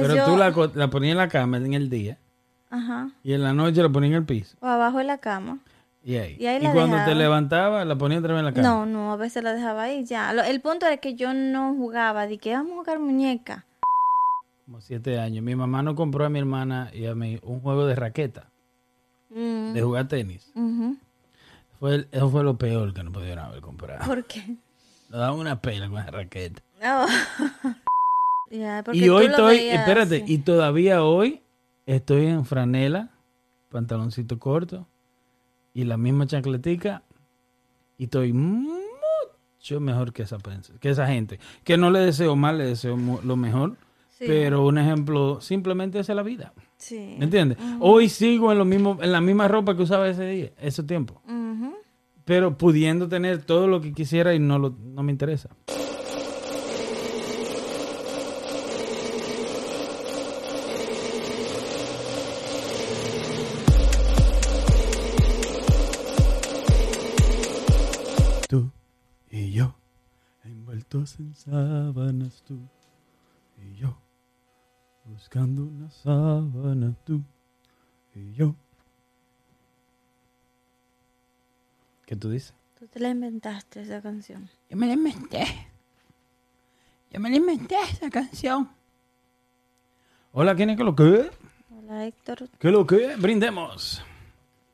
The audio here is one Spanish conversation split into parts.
Pero yo, tú la, ponías en la cama en el día Ajá. y en la noche la ponías en el piso. O abajo de la cama. Y ahí. Y ahí cuando te levantaba, la ponías otra vez en la cama. No, no, a veces la dejaba ahí ya. Lo- el punto era que yo no jugaba, de que vamos a jugar muñeca. Como siete años. Mi mamá nos compró a mi hermana y a mí un juego de raqueta, Mm, de jugar tenis. ujú. Fue el- eso fue lo peor que nos pudieron haber comprado. ¿Por qué? Nos daban una pela con la raqueta. No. Y hoy estoy, veías espérate, y todavía hoy estoy en franela, pantaloncito corto y la misma chancletica y estoy mucho mejor que esa, que esa gente. Que no le deseo mal, le deseo lo mejor, Sí. pero un ejemplo simplemente es la vida. Sí. ¿Me entiendes? Hoy sigo en lo mismo, en la misma ropa que usaba ese día, ese tiempo, pero pudiendo tener todo lo que quisiera y no lo, no me interesa. Envueltos en sábanas, tú y yo, buscando una sábana, tú y yo. ¿Qué tú dices? Tú te la inventaste esa canción. Yo me la inventé. Yo me la inventé esa canción. Hola, ¿quién es que lo que? Hola Héctor, ¿Qué lo que? Brindemos.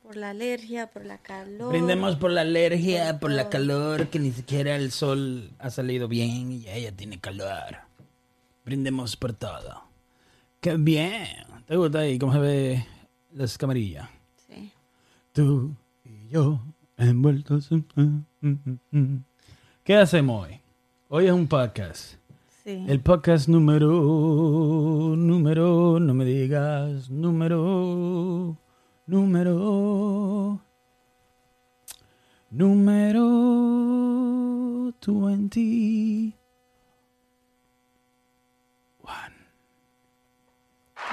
Por la alergia, por la calor. Brindemos por la alergia, por la calor, que ni siquiera el sol ha salido bien y ella tiene calor. Brindemos por todo. ¡Qué bien! ¿Te gusta ahí cómo se ve las camarillas? Sí. Tú y yo envueltos en... ¿Qué hacemos hoy? Hoy es un podcast. Sí. El podcast número, número, no me digas, número, número, número 20.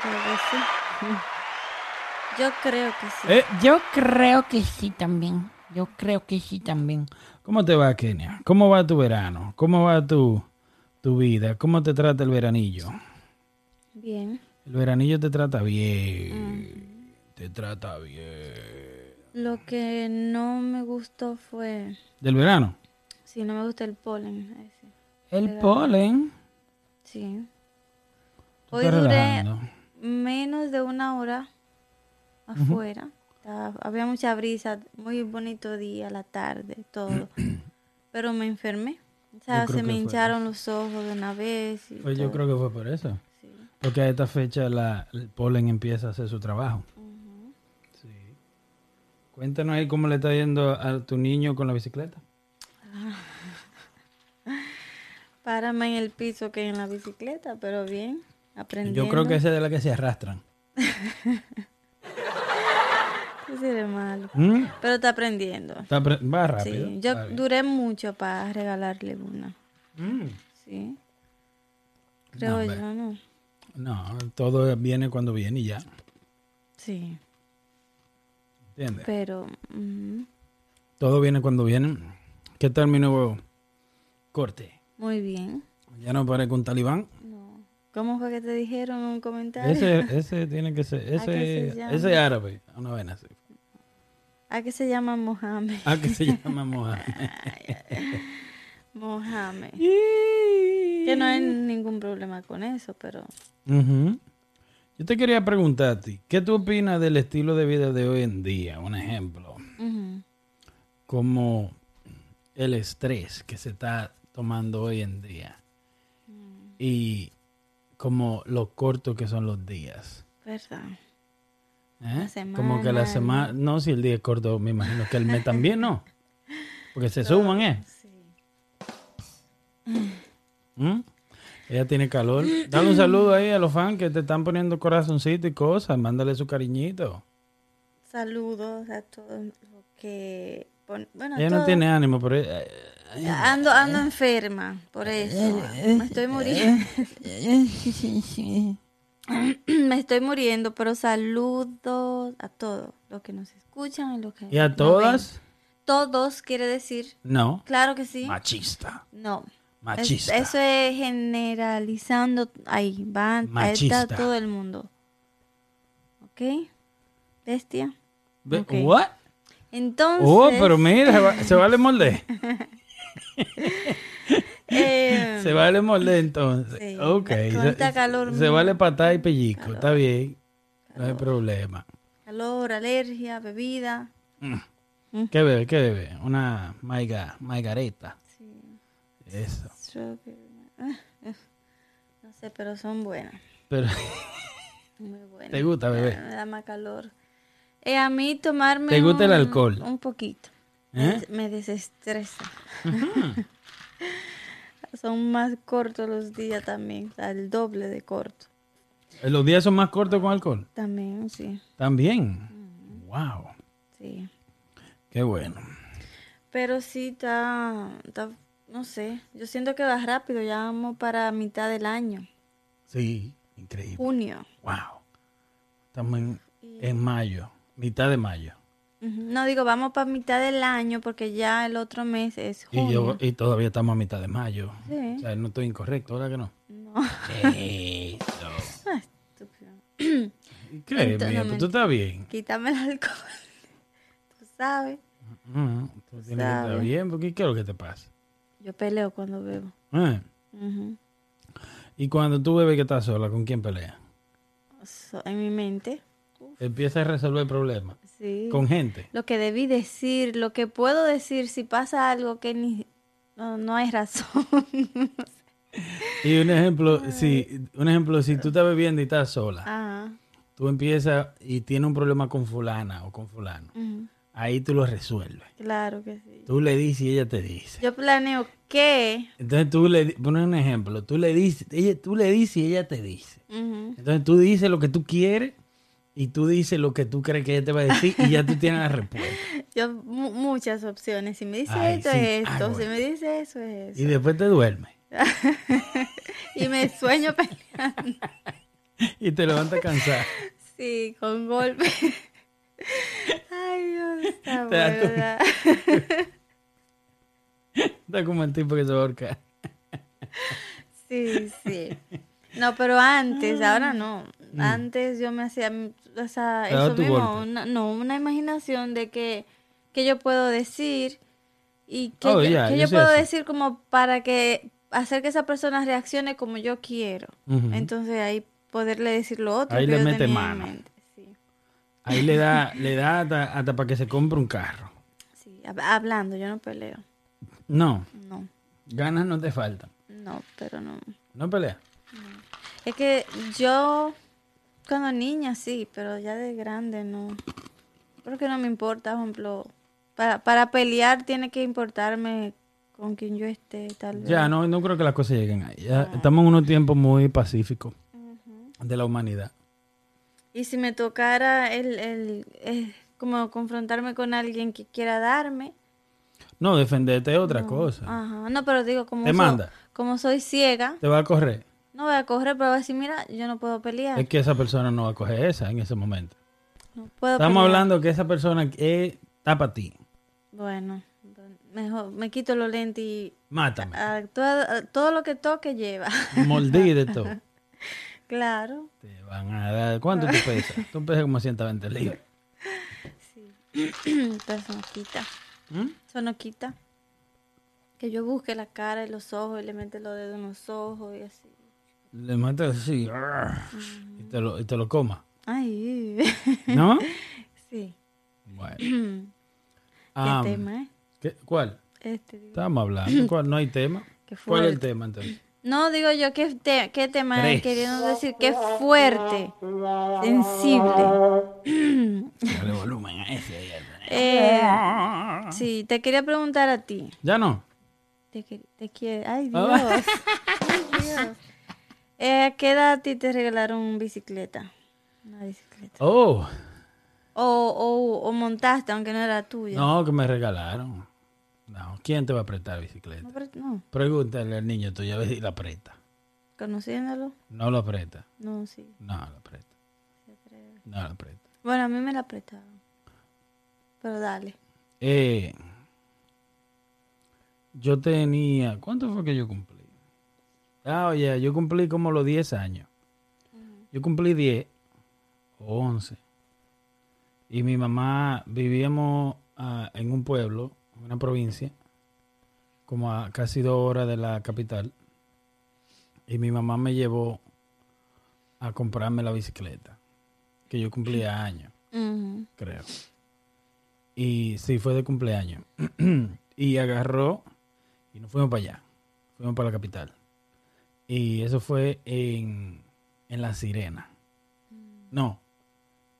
Creo que sí. Yo creo que sí. Eh, Yo creo que sí también. Yo creo que sí también. ¿Cómo te va, Kenia? ¿Cómo va tu verano? ¿Cómo va tu, tu vida? ¿Cómo te trata el veranillo? Bien. El veranillo te trata bien. Te trata bien. Lo que no me gustó fue... ¿Del verano? Sí, no me gusta el polen. ese. El polen. Sí. Hoy duré relajando. menos de una hora afuera. Estaba- había mucha brisa, muy bonito día, la tarde, todo. Pero me enfermé. O sea, se me fue hincharon los ojos de una vez. y Pues yo creo que fue por eso. Sí. Porque a esta fecha la, el polen empieza a hacer su trabajo. Cuéntanos ahí cómo le está yendo a tu niño con la bicicleta. Párame en el piso que en la bicicleta, pero bien, aprendiendo. Yo creo que esa es de la que se arrastran. De malo. ¿Mm? Pero está aprendiendo. Está pre- va rápido. Sí, yo va duré mucho para regalarle una. Mm. Sí. Creo hombre. yo, ¿no? No, todo viene cuando viene y ya. Sí. ¿Entiendes? Pero, Todo viene cuando viene. ¿Qué tal mi nuevo corte? muy bien. Ya no parezco un talibán. No. ¿Cómo fue que te dijeron en un comentario? Ese, ese tiene que ser, ¿A qué ese, se ese es árabe, una así. ¿A qué se llama Mohamed? Ah, que se llama Mohamed. Mohamed. Que no hay ningún problema con eso, pero Ujú. Yo te quería preguntar a ti, ¿qué tú opinas del estilo de vida de hoy en día? Un ejemplo, como el estrés que se está tomando hoy en día y como lo corto que son los días. ¿verdad? ¿eh? La como que la semana, semana, no, si el día es corto, me imagino que el mes también no, porque se suman, ¿eh? Sí. ¿Mm? Ella tiene calor. Dale un saludo ahí a los fans que te están poniendo corazoncito y cosas. Mándale su cariñito. Saludos a todos los que... pon- Bueno, Ella no tiene ánimo, pero eh, eh, Ando, ando enferma, por eso. Me estoy muriendo. Me estoy muriendo, pero saludos a todos los que nos escuchan y los que ¿Y a todas? ven. Todos quiere decir, No. claro que sí. Machista. No, Machista. eso es generalizando. Ahí va, ahí está todo el mundo. ¿Ok? Bestia. Ok. What? Entonces. Oh, pero mira, se, va- se vale molde. eh, Se vale molde entonces. Sí, Ok. Se, calor, se vale patada y pellizco. Calor. Está bien. No hay problema. calor, alergia, bebida. ¿Qué bebe? ¿Qué bebe? Una maiga, maigareta. Eso. Ah, ah. No sé, pero son buenas. Pero Muy buenas. ¿Te gusta, bebé? Me da más calor. Eh, a mí tomarme. ¿Te gusta el un- alcohol? Un poquito. ¿Eh? Me- desestresa. Son más cortos los días también. o sea, el doble de corto. los días son más cortos con alcohol. También, sí. También. Wow. Sí. Qué bueno. Pero sí está, está- No sé. Yo siento que va rápido. Ya vamos para mitad del año. Sí, increíble. Junio. Wow. Estamos en, en mayo, mitad de mayo. No digo, vamos para mitad del año porque ya el otro mes es Y, junio. yo, y todavía estamos a mitad de mayo. Sí. O sea, no estoy incorrecto, ¿verdad que no? No. Eso. Ah, estúpido. ¿Qué? Entonces, mía? no, tú estás bien. Quítame el alcohol. Tú sabes. Tú tienes que estar sabes. bien, porque ¿qué es lo que te pasa? Yo peleo cuando bebo. ¿Eh? Y cuando tú bebes que estás sola, ¿con quién peleas? So- en mi mente. Empiezas a resolver problemas. Sí. Con gente. Lo que debí decir, lo que puedo decir si pasa algo que ni... No, no hay razón. Y un ejemplo, si, un ejemplo, si tú estás bebiendo y estás sola, Ajá. tú empiezas y tienes un problema con fulana o con fulano. Ahí tú lo resuelves. Claro que sí. Tú le dices y ella te dice. Yo planeo que... Entonces tú le, di- pon un ejemplo, tú le dices, ella, tú le dices y ella te dice. Entonces tú dices lo que tú quieres y tú dices lo que tú crees que ella te va a decir y ya tú tienes la respuesta. Yo, mu- muchas opciones. Si me dice Ay, esto, sí. es esto. bueno. Si me dice eso, es Y eso. después te duermes Y me sueño peleando. y te levantas cansado. Sí, con golpe. Ay, Dios, está ¿verdad? Está como el tipo que se va a ahorcar. Sí, sí. No, pero antes, ahora no. Mm. Antes yo me hacía o sea, eso mismo, una, no, una imaginación de que, que yo puedo decir y que, Oh, yo, ya, que yo yo puedo eso. decir como para que hacer que esa persona reaccione como yo quiero. Ujú. Entonces ahí poderle decir lo otro. Ahí que le yo mete tenía en mano. mente. Ahí le da, le da hasta, hasta para que se compre un carro. sí, hab- hablando, yo no peleo. No, No, ganas no te faltan. no, pero no. No peleas. Es que yo, cuando niña sí, pero ya de grande no. Creo que no me importa, por ejemplo, para, para pelear tiene que importarme con quien yo esté, tal vez. Ya, no, no creo que las cosas lleguen ahí. Ya estamos en unos tiempos muy pacíficos de la humanidad. Y si me tocara el, el, eh, como confrontarme con alguien que quiera darme. No, defenderte es otra cosa. Ajá. No, pero digo, como, Te so- manda. como soy ciega, Te va a correr. no voy a correr, pero voy a decir, mira, yo no puedo pelear. Es que esa persona no va a coger esa en ese momento. No puedo Estamos pelear. hablando que esa persona es, está para ti. Bueno, mejor me quito los lentes y Mátame. a todo, a todo lo que toque lleva. Moldí de todo. Claro. Te van a dar. ¿Cuánto tú pesas? Tú pesas como 120 libras. Pero eso no quita. ¿Mm? Eso no quita. Que yo busque la cara y los ojos y le mete los dedos en los ojos y así. Le matas así. Y te lo, y te lo coma. Ay, ¿No? sí. Bueno. ¿Qué tema, eh? ¿qué- ¿Cuál? Este, digo. Estamos hablando. ¿Cuál? No hay tema. ¿Cuál es el tema entonces? No, digo yo, ¿qué, te- qué tema queriendo decir? Qué fuerte, sensible. Dale volumen a ese. Eh, sí, te quería preguntar a ti. ¿Ya no? Te, te quiere. Ay, Dios. Ay, Dios. Eh, ¿A qué edad a ti te regalaron bicicleta? Una bicicleta. Oh, O, o, o montaste, aunque no era tuya. no, que me regalaron. No, ¿quién te va a prestar bicicleta? no. Pregúntale al niño tuyo a ver si la presta. Conociéndolo, No lo presta. no, sí. No la presta. No la presta. Bueno, a mí me la prestaron. Pero dale. Eh, yo tenía. ¿Cuánto fue que yo cumplí? Ah, oye, yo cumplí como los 10 años. Yo cumplí 10 o 11. Y mi mamá vivíamos ah, en un pueblo, una provincia, como a casi dos horas de la capital. Y mi mamá me llevó a comprarme la bicicleta, que yo cumplía años creo. Y sí, fue de cumpleaños. y agarró y nos fuimos para allá. Fuimos para la capital. Y eso fue en, en La Sirena. No,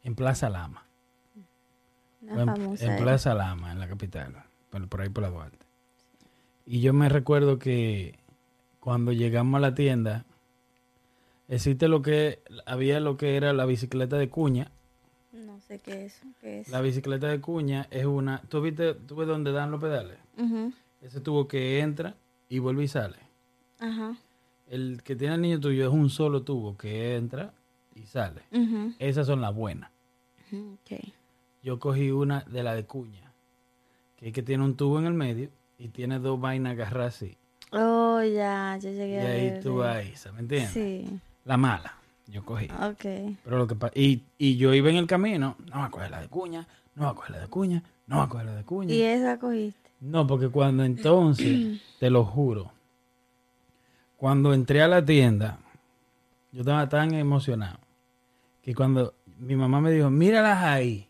en Plaza Lama. En, en eh. Plaza Lama, en la capital. Por, por ahí por la Duarte. Y yo me recuerdo que cuando llegamos a la tienda, existe lo que había lo que era la bicicleta de cuña, No sé qué es. ¿Qué es? La bicicleta de cuña es una. ¿Tú viste, tú ves dónde dan los pedales? Ese tubo que entra y vuelve y sale. Ajá. El que tiene el niño tuyo es un solo tubo que entra y sale. Esas son las buenas. Ok. Yo cogí una de la de cuña, que es que tiene un tubo en el medio y tiene dos vainas agarradas así. Oh, ya, yo llegué Y a ahí ver. tú eh. ahí, ¿me entiendes? Sí. La mala, yo cogí. Ok. Pero lo que y, y yo iba en el camino, no va a coger la de cuña, no va a coger la de cuña, no va a coger la de cuña. ¿Y esa cogiste? No, porque cuando entonces, te lo juro, cuando entré a la tienda, yo estaba tan emocionado que cuando mi mamá me dijo, míralas ahí,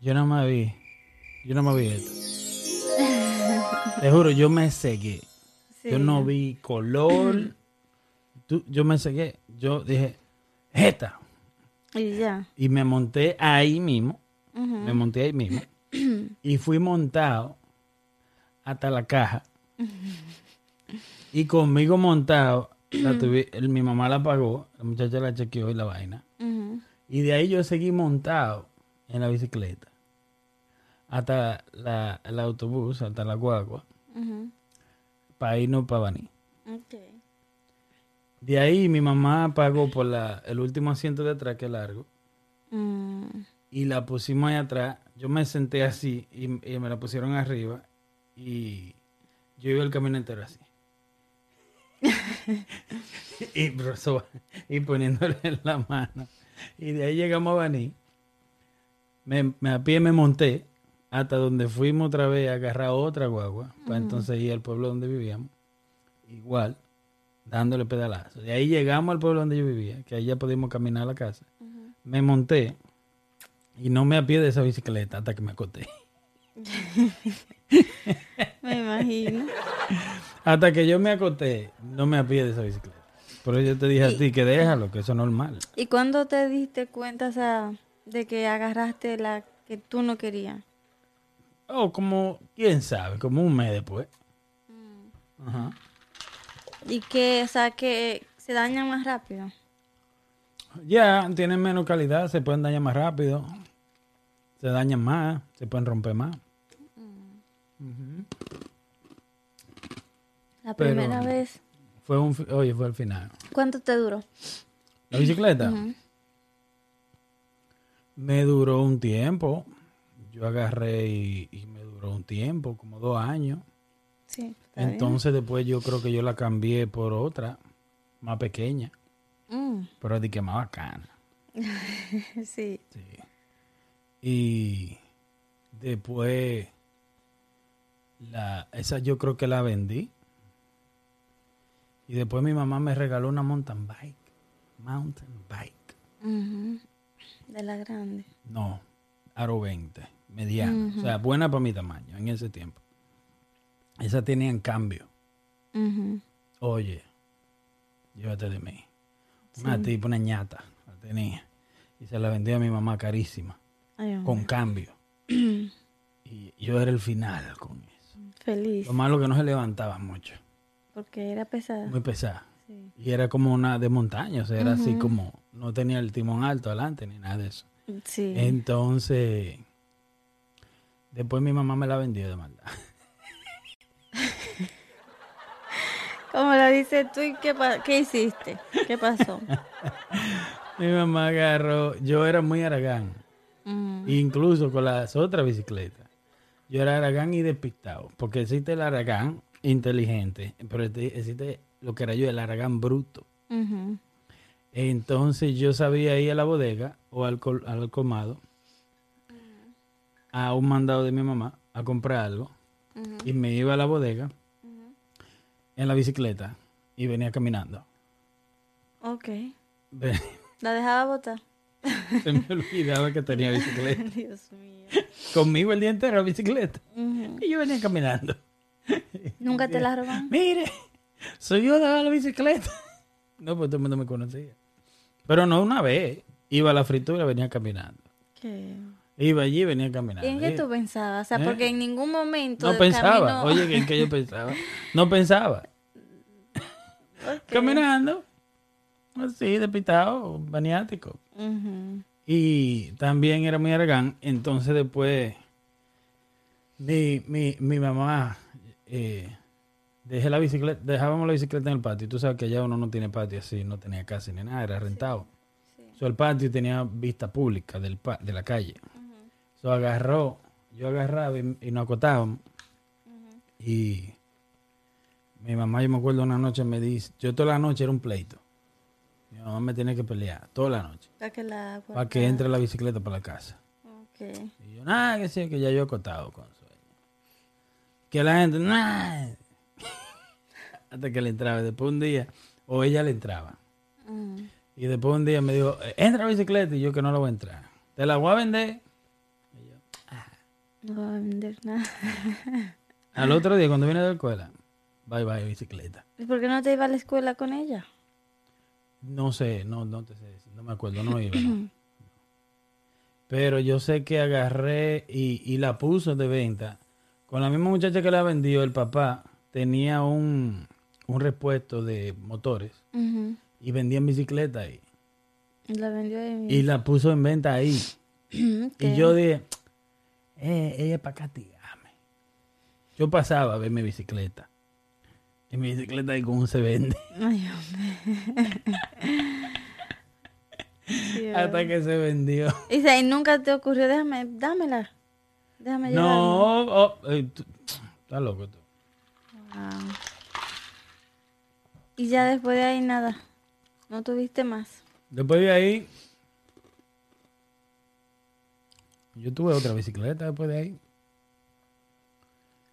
yo no me vi, yo no me vi esto. Te juro, yo me cegué. Sí. Yo no vi color. Tú- yo me cegué. Yo dije, esta. Y ya. Y me monté ahí mismo. Me monté ahí mismo. y fui montado hasta la caja. y conmigo montado, la el- mi mamá la pagó, la muchacha la chequeó y la vaina. Y de ahí yo seguí montado en la bicicleta. Hasta la, el autobús, hasta la guagua, Ujú. para irnos para Baní. De ahí mi mamá pagó por la, el último asiento de atrás, que es largo. Mm. y la pusimos ahí atrás. Yo me senté así y, y me la pusieron arriba y yo iba el camino entero así. y, y poniéndole la mano. Y de ahí llegamos a Baní. Me, me a pie me monté hasta donde fuimos otra vez a agarrar otra guagua para entonces ir al pueblo donde vivíamos. Igual, dándole pedalazo. De ahí llegamos al pueblo donde yo vivía, que ahí ya pudimos caminar a la casa. Me monté y no me apié de esa bicicleta hasta que me acosté. Me imagino. Hasta que yo me acosté, no me apié de esa bicicleta. Por eso yo te dije a ti que déjalo, que eso es normal. ¿Y cuándo te diste cuenta, o sea, de que agarraste la que tú no querías? O como, quién sabe, como un mes después. Ajá. Y que, o sea, que se dañan más rápido. Ya, tienen menos calidad, se pueden dañar más rápido. Se dañan más, se pueden romper más. La Pero- primera vez. Fue un, oye, fue al final. ¿Cuánto te duró? La bicicleta me duró un tiempo. Yo agarré y, y me duró un tiempo, como dos años. Sí. bien. Entonces después yo creo que yo la cambié por otra, más pequeña, Mm, pero de que más bacana. sí. Sí. Y después, la, esa yo creo que la vendí. Y después mi mamá me regaló una mountain bike. Mountain bike. De la grande. No, aro 20, mediana. O sea, buena para mi tamaño en ese tiempo. Esa tenían cambio. Oye, llévate de mí. Una tipa, una ñata, la tenía. Y se la vendí a mi mamá carísima, Ay, con cambio. y yo era el final con eso. Feliz. Lo malo que no se levantaba mucho, Porque era pesada. muy pesada. Sí. Y era como una de montaña, o sea, era así como, no tenía el timón alto adelante ni nada de eso. Sí. Entonces, después mi mamá me la vendió de maldad. Como lo dices tú, ¿y qué, qué hiciste? ¿Qué pasó? mi mamá agarró, yo era muy aragán. Mm, Incluso con las otras bicicletas. Yo era Aragán y despistado. Porque existe el Aragán inteligente, pero este- existe lo que era yo, el aragán bruto. Entonces yo sabía ir a la bodega o al, al colmado a un mandado de mi mamá a comprar algo y me iba a la bodega en la bicicleta y venía caminando. Ok. ¿La dejaba botar? Se me olvidaba que tenía bicicleta. Dios mío. Conmigo el día entero la bicicleta. Y yo venía caminando. ¿Nunca te la roban? Mire, soy yo de la bicicleta. No, pues todo el mundo me conocía. Pero no una vez. Iba a la fritura y venía caminando. ¿Qué? Iba allí y venía caminando. ¿Y en qué tú pensabas? O sea, ¿Eh? porque en ningún momento No pensaba. camino- Oye, ¿en qué yo pensaba? No pensaba. Caminando. Así, despistado, maniático. Y también era muy aragán. Entonces después mi, mi, mi mamá eh, dejé la bicicleta, dejábamos la bicicleta en el patio. Tú sabes que allá uno no tiene patio así, no tenía casa ni nada, era rentado. So, el patio tenía vista pública del pa- de la calle. So, agarró, yo agarraba y, y nos acotábamos. Y mi mamá, yo me acuerdo una noche me dice, yo toda la noche era un pleito. Mi mamá me tenía que pelear toda la noche Para que la para que entre la bicicleta para la casa. Ok. Y yo, nada, que sí, que ya yo he acotado con sueño. Que la gente, nada. Hasta que le entraba. Después un día, o ella le entraba. Y después un día me dijo, entra la bicicleta. Y yo que no la voy a entrar. Te la voy a vender. No va a vender nada. Al otro día, cuando viene de la escuela, bye bye bicicleta. ¿Y por qué no te iba a la escuela con ella? No sé, no, no te sé no me acuerdo, no iba. no. Pero yo sé que agarré y, y la puso de venta. Con la misma muchacha que la vendió, el papá tenía un, un repuesto de motores y vendían bicicleta ahí. Y La vendió ahí Y la puso en venta ahí. mismo. Y yo dije, eh, ella es para castigarme. Yo pasaba a ver mi bicicleta. Y mi bicicleta ahí como se vende. Ay, hombre. Hasta que se vendió. Y si nunca te ocurrió, déjame, dámela. Déjame llevarla. No, oh, eh, tú- estás loco tú. Wow. Y ya después de ahí nada. No tuviste más. Después de ahí, yo tuve otra bicicleta después de ahí.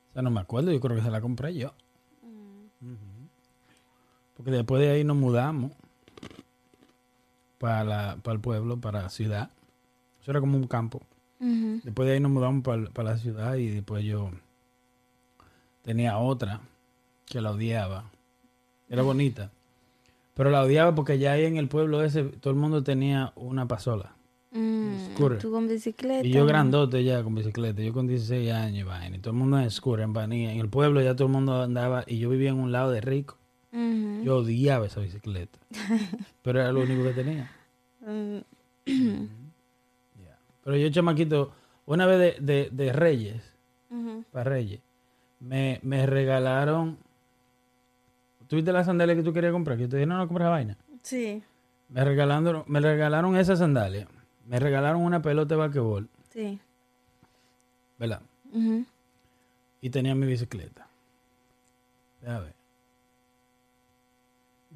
O sea, no me acuerdo, yo creo que se la compré yo. Porque después de ahí nos mudamos para, la- para el pueblo, para la ciudad. Eso era como un campo. Después de ahí nos mudamos para, para la ciudad y después yo tenía otra que la odiaba. Era bonita. Pero la odiaba porque ya ahí en el pueblo ese todo el mundo tenía una pasola. Mm, Scooter. Tú con bicicleta. Y yo grandote ya con bicicleta. Yo con 16 años y vaina. Y todo el mundo en scooter, en vanilla. En el pueblo ya todo el mundo andaba y yo vivía en un lado de rico. Yo odiaba esa bicicleta. Pero era lo único que tenía. Mm. Pero yo, chamaquito, una vez de, de, de Reyes, para Reyes, me, me regalaron. ¿Tuviste la sandalia que tú querías comprar? Que yo te dije, no, no compras vaina. Sí, Me regalaron, me regalaron esa sandalia. Me regalaron una pelota de basquetbol, sí. ¿verdad? Y tenía mi bicicleta. Deja ver.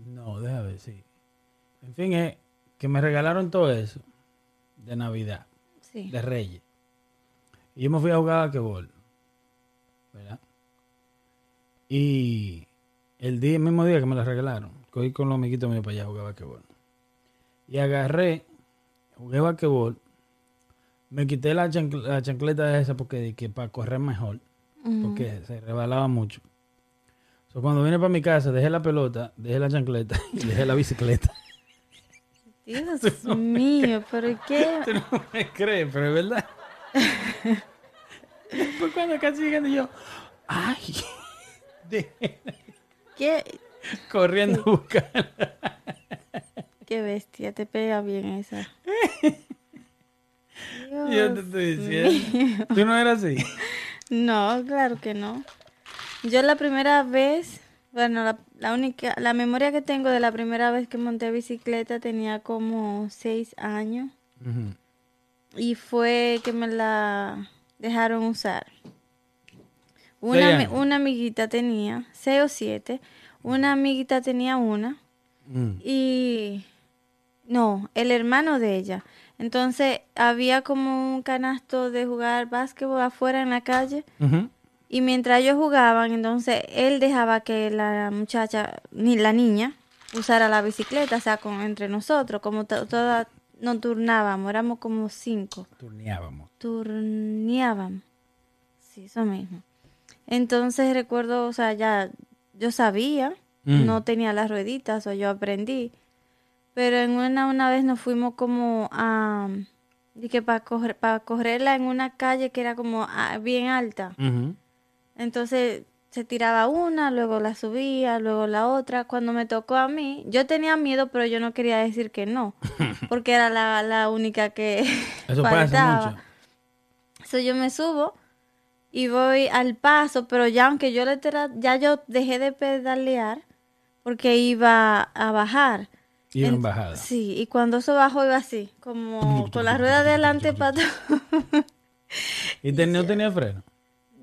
No, deja ver, sí. En fin, es que me regalaron todo eso de Navidad, Sí. de Reyes. Y yo me fui a jugar a basquetbol, ¿verdad? Y el día, el mismo día que me la regalaron, cogí con los amiguitos míos para allá a jugar basquetbol. Y agarré, jugué basquetbol, me quité la, chancl- la chancleta esa porque que para correr mejor porque se rebalaba mucho. So, cuando vine para mi casa, dejé la pelota, dejé la chancleta y dejé la bicicleta. Dios mío, pero ¿qué? Tú no me crees, pero es verdad. Después cuando casi llegando yo, ay, dejé- ¿Qué? corriendo a buscar. Qué bestia, te pega bien esa. Yo te estoy diciendo. Tú no eras así. No, claro que no. Yo la primera vez, bueno, la, la única, la memoria que tengo de la primera vez que monté bicicleta tenía como seis años y fue que me la dejaron usar. Una amiguita tenía, seis o siete. Una amiguita tenía una. Mm. Y no, el hermano de ella. Entonces había como un canasto de jugar básquetbol afuera en la calle. Y mientras ellos jugaban, entonces él dejaba que la muchacha, ni la niña, usara la bicicleta, o sea, con, entre nosotros, como to- todas nos turnábamos, éramos como cinco, Turneábamos. turneábamos. Sí, eso mismo. Entonces recuerdo, o sea, ya yo sabía, Mm. no tenía las rueditas, o yo aprendí. Pero en una, una vez nos fuimos como a, que para correr, para correrla en una calle que era como ah, bien alta. Entonces se tiraba una, luego la subía, luego la otra. Cuando me tocó a mí, yo tenía miedo, pero yo no quería decir que no, porque era la, la única que Eso pasa faltaba. mucho. So, yo me subo y voy al paso, pero ya aunque yo le ya yo dejé de pedalear porque iba a bajar. Iba en En- bajada. Sí, y cuando eso bajó iba así, como con la rueda de adelante para. ¿Y ten- no tenía freno?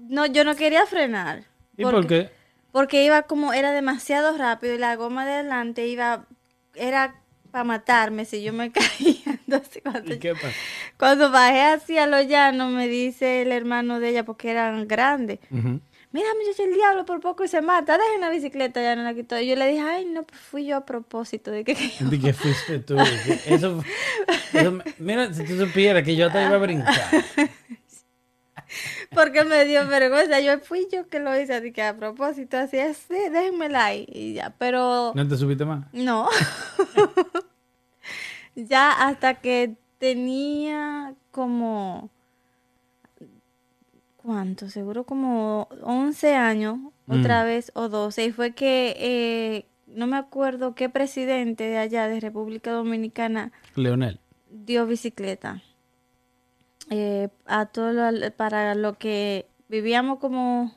No, yo no quería frenar. ¿Y por qué? Porque iba como, era demasiado rápido y la goma de adelante iba, era para matarme si yo me caía. Entonces cuando, ¿Y qué pasa? cuando bajé hacia lo llano me dice el hermano de ella, porque eran grandes, Ujú. Mira muchacho el diablo por poco y se mata, dejen la bicicleta, ya no la quitó. Y yo le dije, ay no, pues fui yo a propósito de que... que- ¿De qué fuiste tú? Que Eso, mira, si tú supieras que yo te iba a brincar. porque me dio vergüenza, yo fui yo que lo hice, así que a propósito, así es, sí, déjenmela ahí y ya, pero... ¿No te subiste más? No. ya hasta que tenía como... ¿Cuánto? Seguro como 11 años, otra vez, o 12. Y fue que, eh, no me acuerdo qué presidente de allá, de República Dominicana, Leonel. dio bicicleta. Eh, a todo lo- para lo que vivíamos como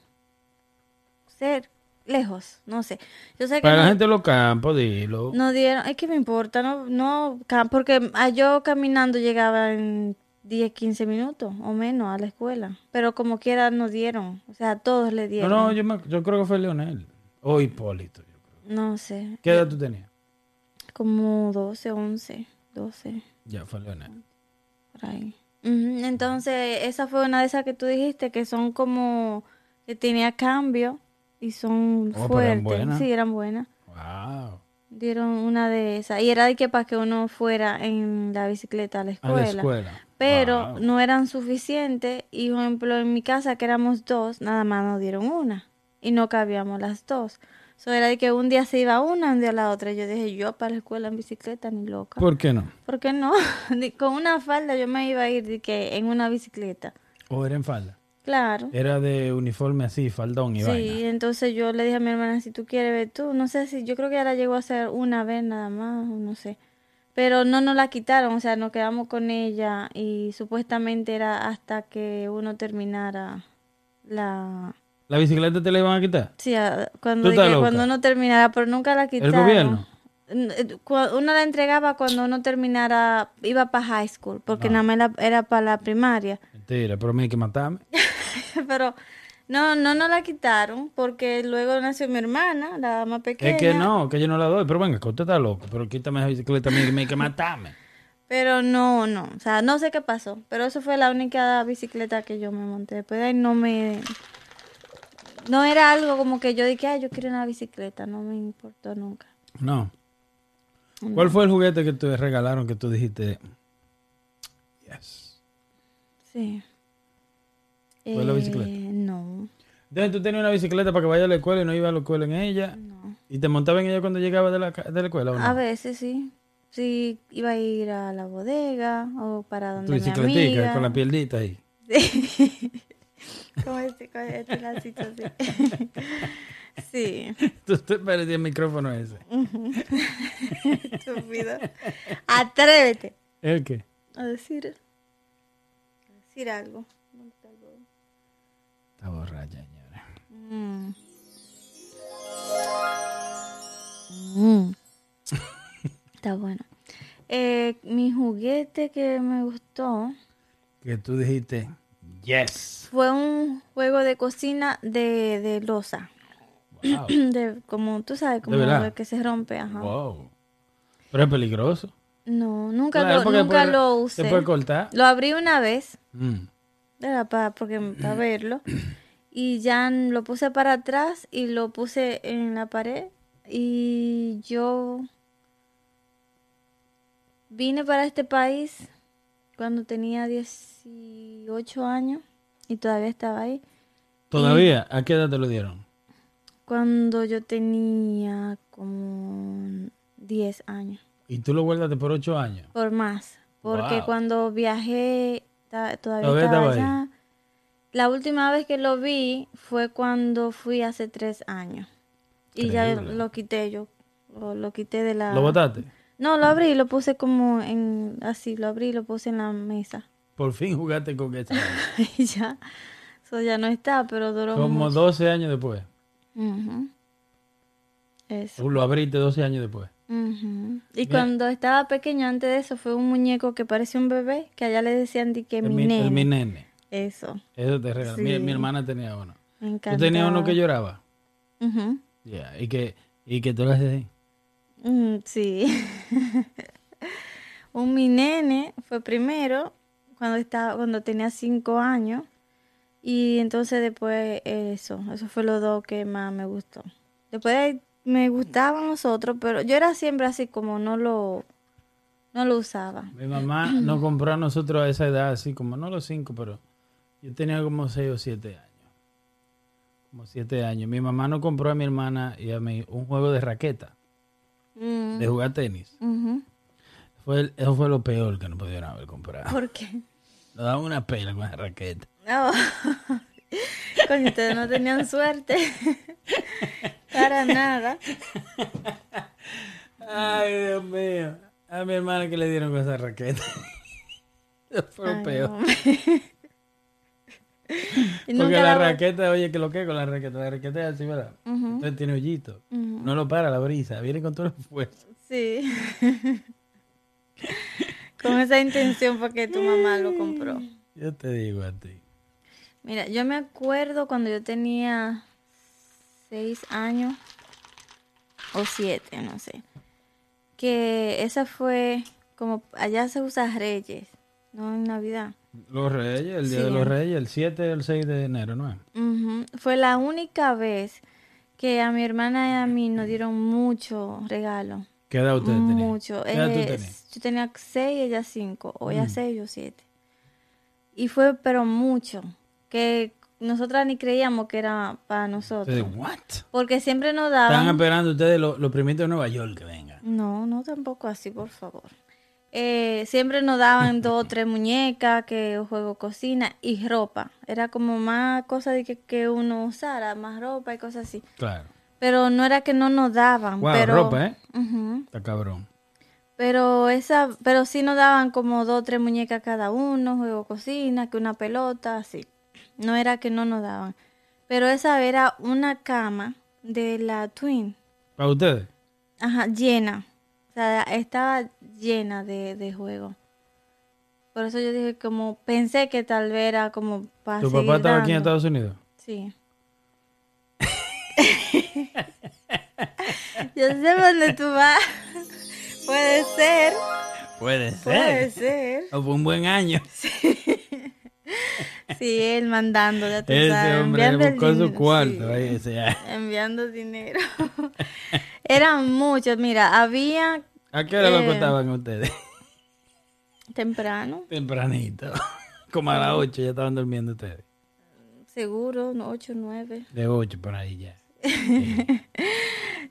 ser lejos, no sé. Yo sé que Para la gente de los campos, dilo. no dieron, es que me importa, no, no, porque yo caminando llegaba en 10, 15 minutos o menos a la escuela, pero como quiera nos dieron, o sea, todos le No, dieron. no, yo, me- yo creo que fue Leonel. O Hipólito. yo creo. No sé, ¿Qué edad tú tenías? como 12, 11, 12, Ya fue Leonel. por ahí. Entonces, esa fue una de esas que tú dijiste que son como que tenía cambio y son Oh, eran fuertes. buenas. Sí, eran buenas. Wow. Dieron una de esas. Y era de que para que uno fuera en la bicicleta a la A escuela. la escuela. Pero Wow. no eran suficientes. Y, por ejemplo, en mi casa, que éramos dos, nada más nos dieron una. Y no cabíamos las dos. So, era de que un día se iba una, un día la otra. Yo dije, yo para la escuela en bicicleta, ni loca. ¿Por qué no? ¿Por qué no? Con una falda yo me iba a ir de que en una bicicleta. ¿O era en falda? Claro. Era de uniforme así, faldón y Sí, vaina. entonces yo le dije a mi hermana, si tú quieres ver tú, no sé si, yo creo que la llegó a hacer una vez nada más, o no sé. Pero no nos la quitaron, o sea, nos quedamos con ella y supuestamente era hasta que uno terminara la... ¿La bicicleta te la iban a quitar? Sí, cuando, ¿Tú estás de que cuando uno terminara, pero nunca la ¿El quitaron. gobierno? Eh, Uno la entregaba cuando uno terminara, iba para high school, porque Ah. nada más la- era para la primaria. Mentira, pero me hay que matarme. Pero no, no nos la quitaron porque luego nació mi hermana, la más pequeña. Es que no, que yo no la doy. Pero venga, que usted está loco. Pero quítame esa bicicleta me hay que matarme. Pero no, no, o sea, no sé qué pasó, pero eso fue la única bicicleta que yo me monté. Después de ahí no me... No era algo como que yo dije, ay, yo quiero una bicicleta, no me importó nunca. No. ¿Cuál fue el juguete que te regalaron que tú dijiste? Yes. Sí. ¿Fue la bicicleta? Eh, no, Entonces tú tenías una bicicleta para que vaya a la escuela y no iba a la escuela en ella. no. ¿Y te montaba en ella cuando llegaba de la, de la escuela o no? A veces sí. Sí, iba a ir a la bodega o para tu donde mi bicicletica amiga. con la piernita ahí. Como este, con este lacito así. sí. Tú te parecías el micrófono ese. Estúpido. Atrévete ¿El qué? a decir, a decir algo. Está borracha, señora. Mm. Mm. Está bueno. Eh, mi juguete que me gustó, Que tú dijiste, yes. Fue un juego de cocina de, de losa. Wow. De, como tú sabes, como de que se rompe. Ajá. wow. Pero es peligroso. No, nunca, Claro, lo, nunca puede- lo Se usé. puede cortar. Lo abrí una vez, Mm. era para, porque, para verlo. Y ya lo puse para atrás y lo puse en la pared. Y yo vine para este país cuando tenía 18 años y todavía estaba ahí. ¿Todavía? ¿A qué edad te lo dieron? Cuando yo tenía como 10 años, Y tú lo guardaste por ocho años. por más. Porque Wow. cuando viajé, ta- todavía Todavía estaba estaba ahí. allá. La última vez que lo vi fue cuando fui hace tres años. Y ya lo quité yo. Lo, lo quité de la... ¿Lo botaste? No, lo abrí y lo puse como en... Así, lo abrí y lo puse en la mesa. Por fin jugaste con esa. y ya. Eso ya no está, pero duró Como mucho. 12 años después. Eso. Tú lo abriste 12 años después. Y Mira. cuando estaba pequeño, antes de eso, fue un muñeco que parecía un bebé, que allá le decían que mi mi, nene. mi nene. Eso, Eso te regaló. Mi, Sí. mi hermana tenía uno. me ¿Tú tenías uno que lloraba? Y que, y que tú lo haces así. Mm, sí. un mi nene fue primero, cuando, estaba, cuando tenía cinco años. Y entonces después eso, eso fue lo dos que más me gustó. Después me gustaban los otros, pero yo era siempre así como no lo, no lo usaba. Mi mamá nos compró a nosotros a esa edad, así como, no los cinco, pero yo tenía como seis o siete años. Como siete años. Mi mamá nos compró a mi hermana y a mí un juego de raqueta, Mm, de jugar tenis. Fue eso fue lo peor que nos pudieron haber comprado. ¿Por qué? Nos daban una pela con la raqueta. No. Coño, ustedes no tenían suerte. Para nada. Ay, Dios mío. A mi hermana que le dieron con esa raqueta. Fue lo Ay, peor. Porque nunca la la- raqueta, oye, que lo que con la raqueta, la raqueta es así, ¿verdad? Ujú. Entonces tiene hoyito. No lo para la brisa, viene con toda la fuerza. Sí. Con esa intención fue que tu mamá lo compró. Yo te digo a ti. Mira, yo me acuerdo cuando yo tenía seis años o siete, no sé. Que esa fue como allá se usa Reyes, no en Navidad. Los Reyes, el Día Sí. de los Reyes, el 7 y el 6 de enero, ¿no? es? Fue la única vez que a mi hermana y a mí nos dieron mucho regalo. ¿Qué edad ustedes tenían? Mucho. ¿Qué edad tú Eh, yo tenía seis, ella cinco. O ella Mm. seis, yo siete. Y fue, pero mucho. Que nosotras ni creíamos que era para nosotros. ¿what? Porque siempre nos Están daban... esperando ustedes los, los primitos de Nueva York que vengan. No, no tampoco así, por favor. Eh, siempre nos daban dos o tres muñecas, que juego cocina y ropa. Era como más cosa de que, que uno usara, más ropa y cosas así. Claro. Pero no era que no nos daban. Wow, pero, ropa, ¿eh? Está cabrón. Pero esa, pero sí nos daban como dos o tres muñecas cada uno, juego cocina, que una pelota, así. No era que no nos daban. Pero esa era una cama de la Twin. ¿Para ustedes? Ajá, llena. O sea, estaba llena de, de juegos. Por eso yo dije como, pensé que tal vez era como para ¿Tu papá estaba aquí en. Estados Unidos? Sí. yo sé dónde tú vas. Puede ser, Puede puede ser. O fue un buen año. Sí, él mandando, ya tú Ese sabes, hombre buscó su dinero, cuarto. sí, ahí, ese, ah. enviando dinero. Eran muchos, mira, había ¿A qué hora lo Eh. contaban ustedes? temprano, Tempranito. Como a las 8 ya estaban durmiendo ustedes. seguro, no, ocho, nueve. De 8 por ahí ya.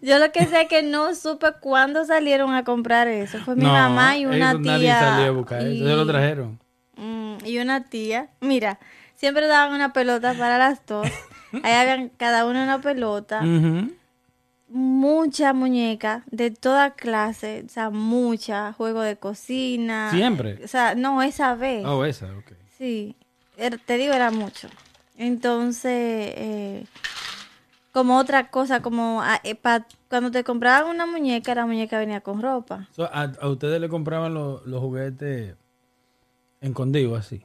Yo lo que sé es que no supe cuándo salieron a comprar eso. Fue mi No, mamá y una eso tía. Nadie salió a buscar y, eso. Se lo trajeron. Mm, y una tía. Mira, siempre daban una pelota para las dos. Ahí habían cada una una pelota. Ujú. Mucha muñeca de toda clase. O sea, mucha. Juego de cocina. Siempre. O sea, no, esa vez. Oh, esa, ok. Sí, er- te digo, era mucho. Entonces, eh, como otra cosa, como ah, eh, pa- cuando te compraban una muñeca, la muñeca venía con ropa. So, a, a ustedes le compraban los juguetes escondidos así.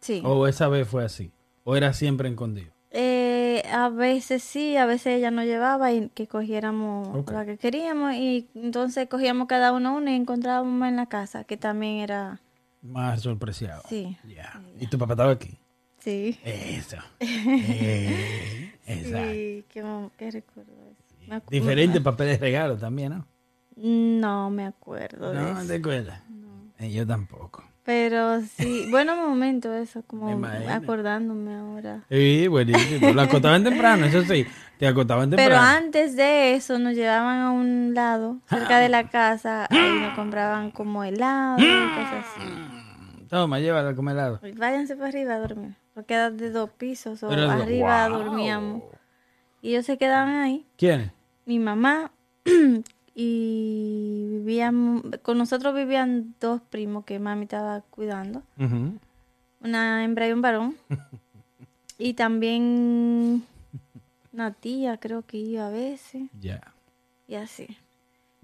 Sí. O esa vez fue así. ¿O era siempre escondido? Eh, a veces sí, a veces ella nos llevaba y que cogiéramos la que queríamos y entonces cogíamos cada uno una y encontrábamos en la casa, que también era, Más sorpresiado. sí. ¿Y tu papá estaba aquí? sí. Eso. Eh, exacto. Sí, qué, recuerdo eso. Me acu- Diferentes papeles de regalo también, ¿no? No me acuerdo de No, eso. ¿te acuerdas? Eh, yo tampoco. Pero sí, buenos momentos eso, como acordándome ahora. Sí, buenísimo. Lo acotaban temprano, eso sí. Te acotaban temprano. Pero antes de eso nos llevaban a un lado, cerca de la casa, ahí nos compraban como helado y cosas así. Toma, llévala a comer helado. Y Váyanse para arriba a dormir, porque era de dos pisos o Pero- arriba ¡Wow! dormíamos. Y ellos se quedaban ahí, ¿Quiénes? mi mamá y vivían, con nosotros vivían dos primos que mami estaba cuidando. Una hembra y un varón. y también una tía creo que iba a veces Ya. y así.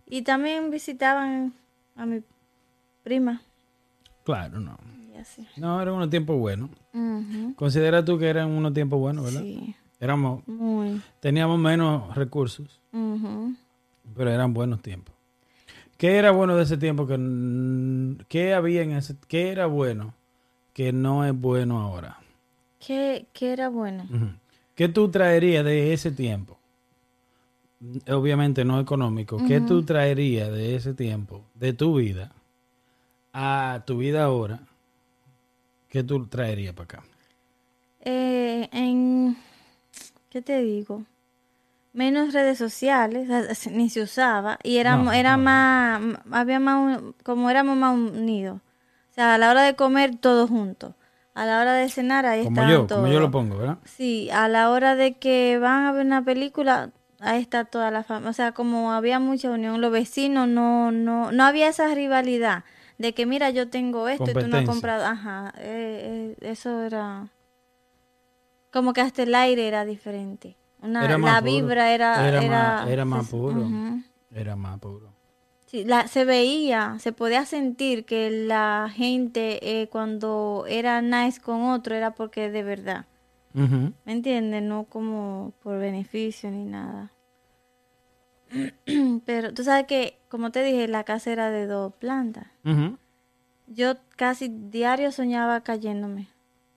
Y también visitaban a mi prima Claro, no. y así. No, eran unos tiempos buenos. Ujú, Considera tú que eran unos tiempos buenos, ¿verdad? Sí, Éramos, muy. teníamos menos recursos. Pero eran buenos tiempos. ¿Qué era bueno de ese tiempo que qué había en ese qué era bueno que no es bueno ahora? ¿Qué, qué era bueno? ¿Qué tú traerías de ese tiempo? Obviamente no económico. ¿Qué tú traerías de ese tiempo, de tu vida, a tu vida ahora? ¿Qué tú traerías para acá? Eh, en, ¿qué te digo? Menos redes sociales, ni se usaba, y era, No, era no. más, había más, un- como éramos más unidos. O sea, a la hora de comer todos juntos, a la hora de cenar ahí Como estaban yo, todos. como yo lo pongo, ¿verdad? Sí, a la hora de que van a ver una película, ahí está toda la familia. O sea, como había mucha unión, los vecinos no, no, no había esa rivalidad de que mira yo tengo esto y tú no has comprado. Ajá, eh, eh, eso era como que hasta el aire era diferente. Una, Era la puro. vibra era Era era, más- era más se- puro. Era más puro. Sí, la, se veía, se podía sentir que la gente eh, cuando era nice con otro era porque de verdad. ¿Me entiendes? No como por beneficio ni nada. Pero tú sabes que, como te dije, la casa era de dos plantas. Yo casi diario soñaba cayéndome.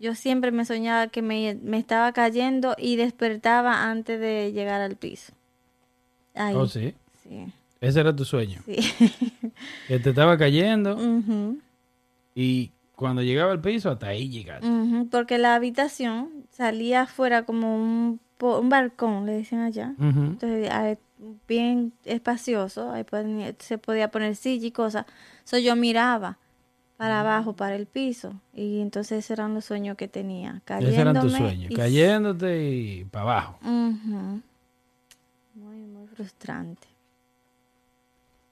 Yo siempre me soñaba que me, me estaba cayendo y despertaba antes de llegar al piso. Ahí. Oh, sí. sí. Ese era tu sueño. sí. Que te estaba cayendo y cuando llegaba al piso, hasta ahí llegaste. Porque la habitación salía afuera como un, un balcón, le dicen allá. Entonces, ah, bien espacioso, ahí se podía poner silla y cosas. So, yo miraba para abajo, para el piso, y entonces esos eran los sueños que tenía. Esos eran tus cayéndome sueños. y- Cayéndote y para abajo. Muy, muy frustrante.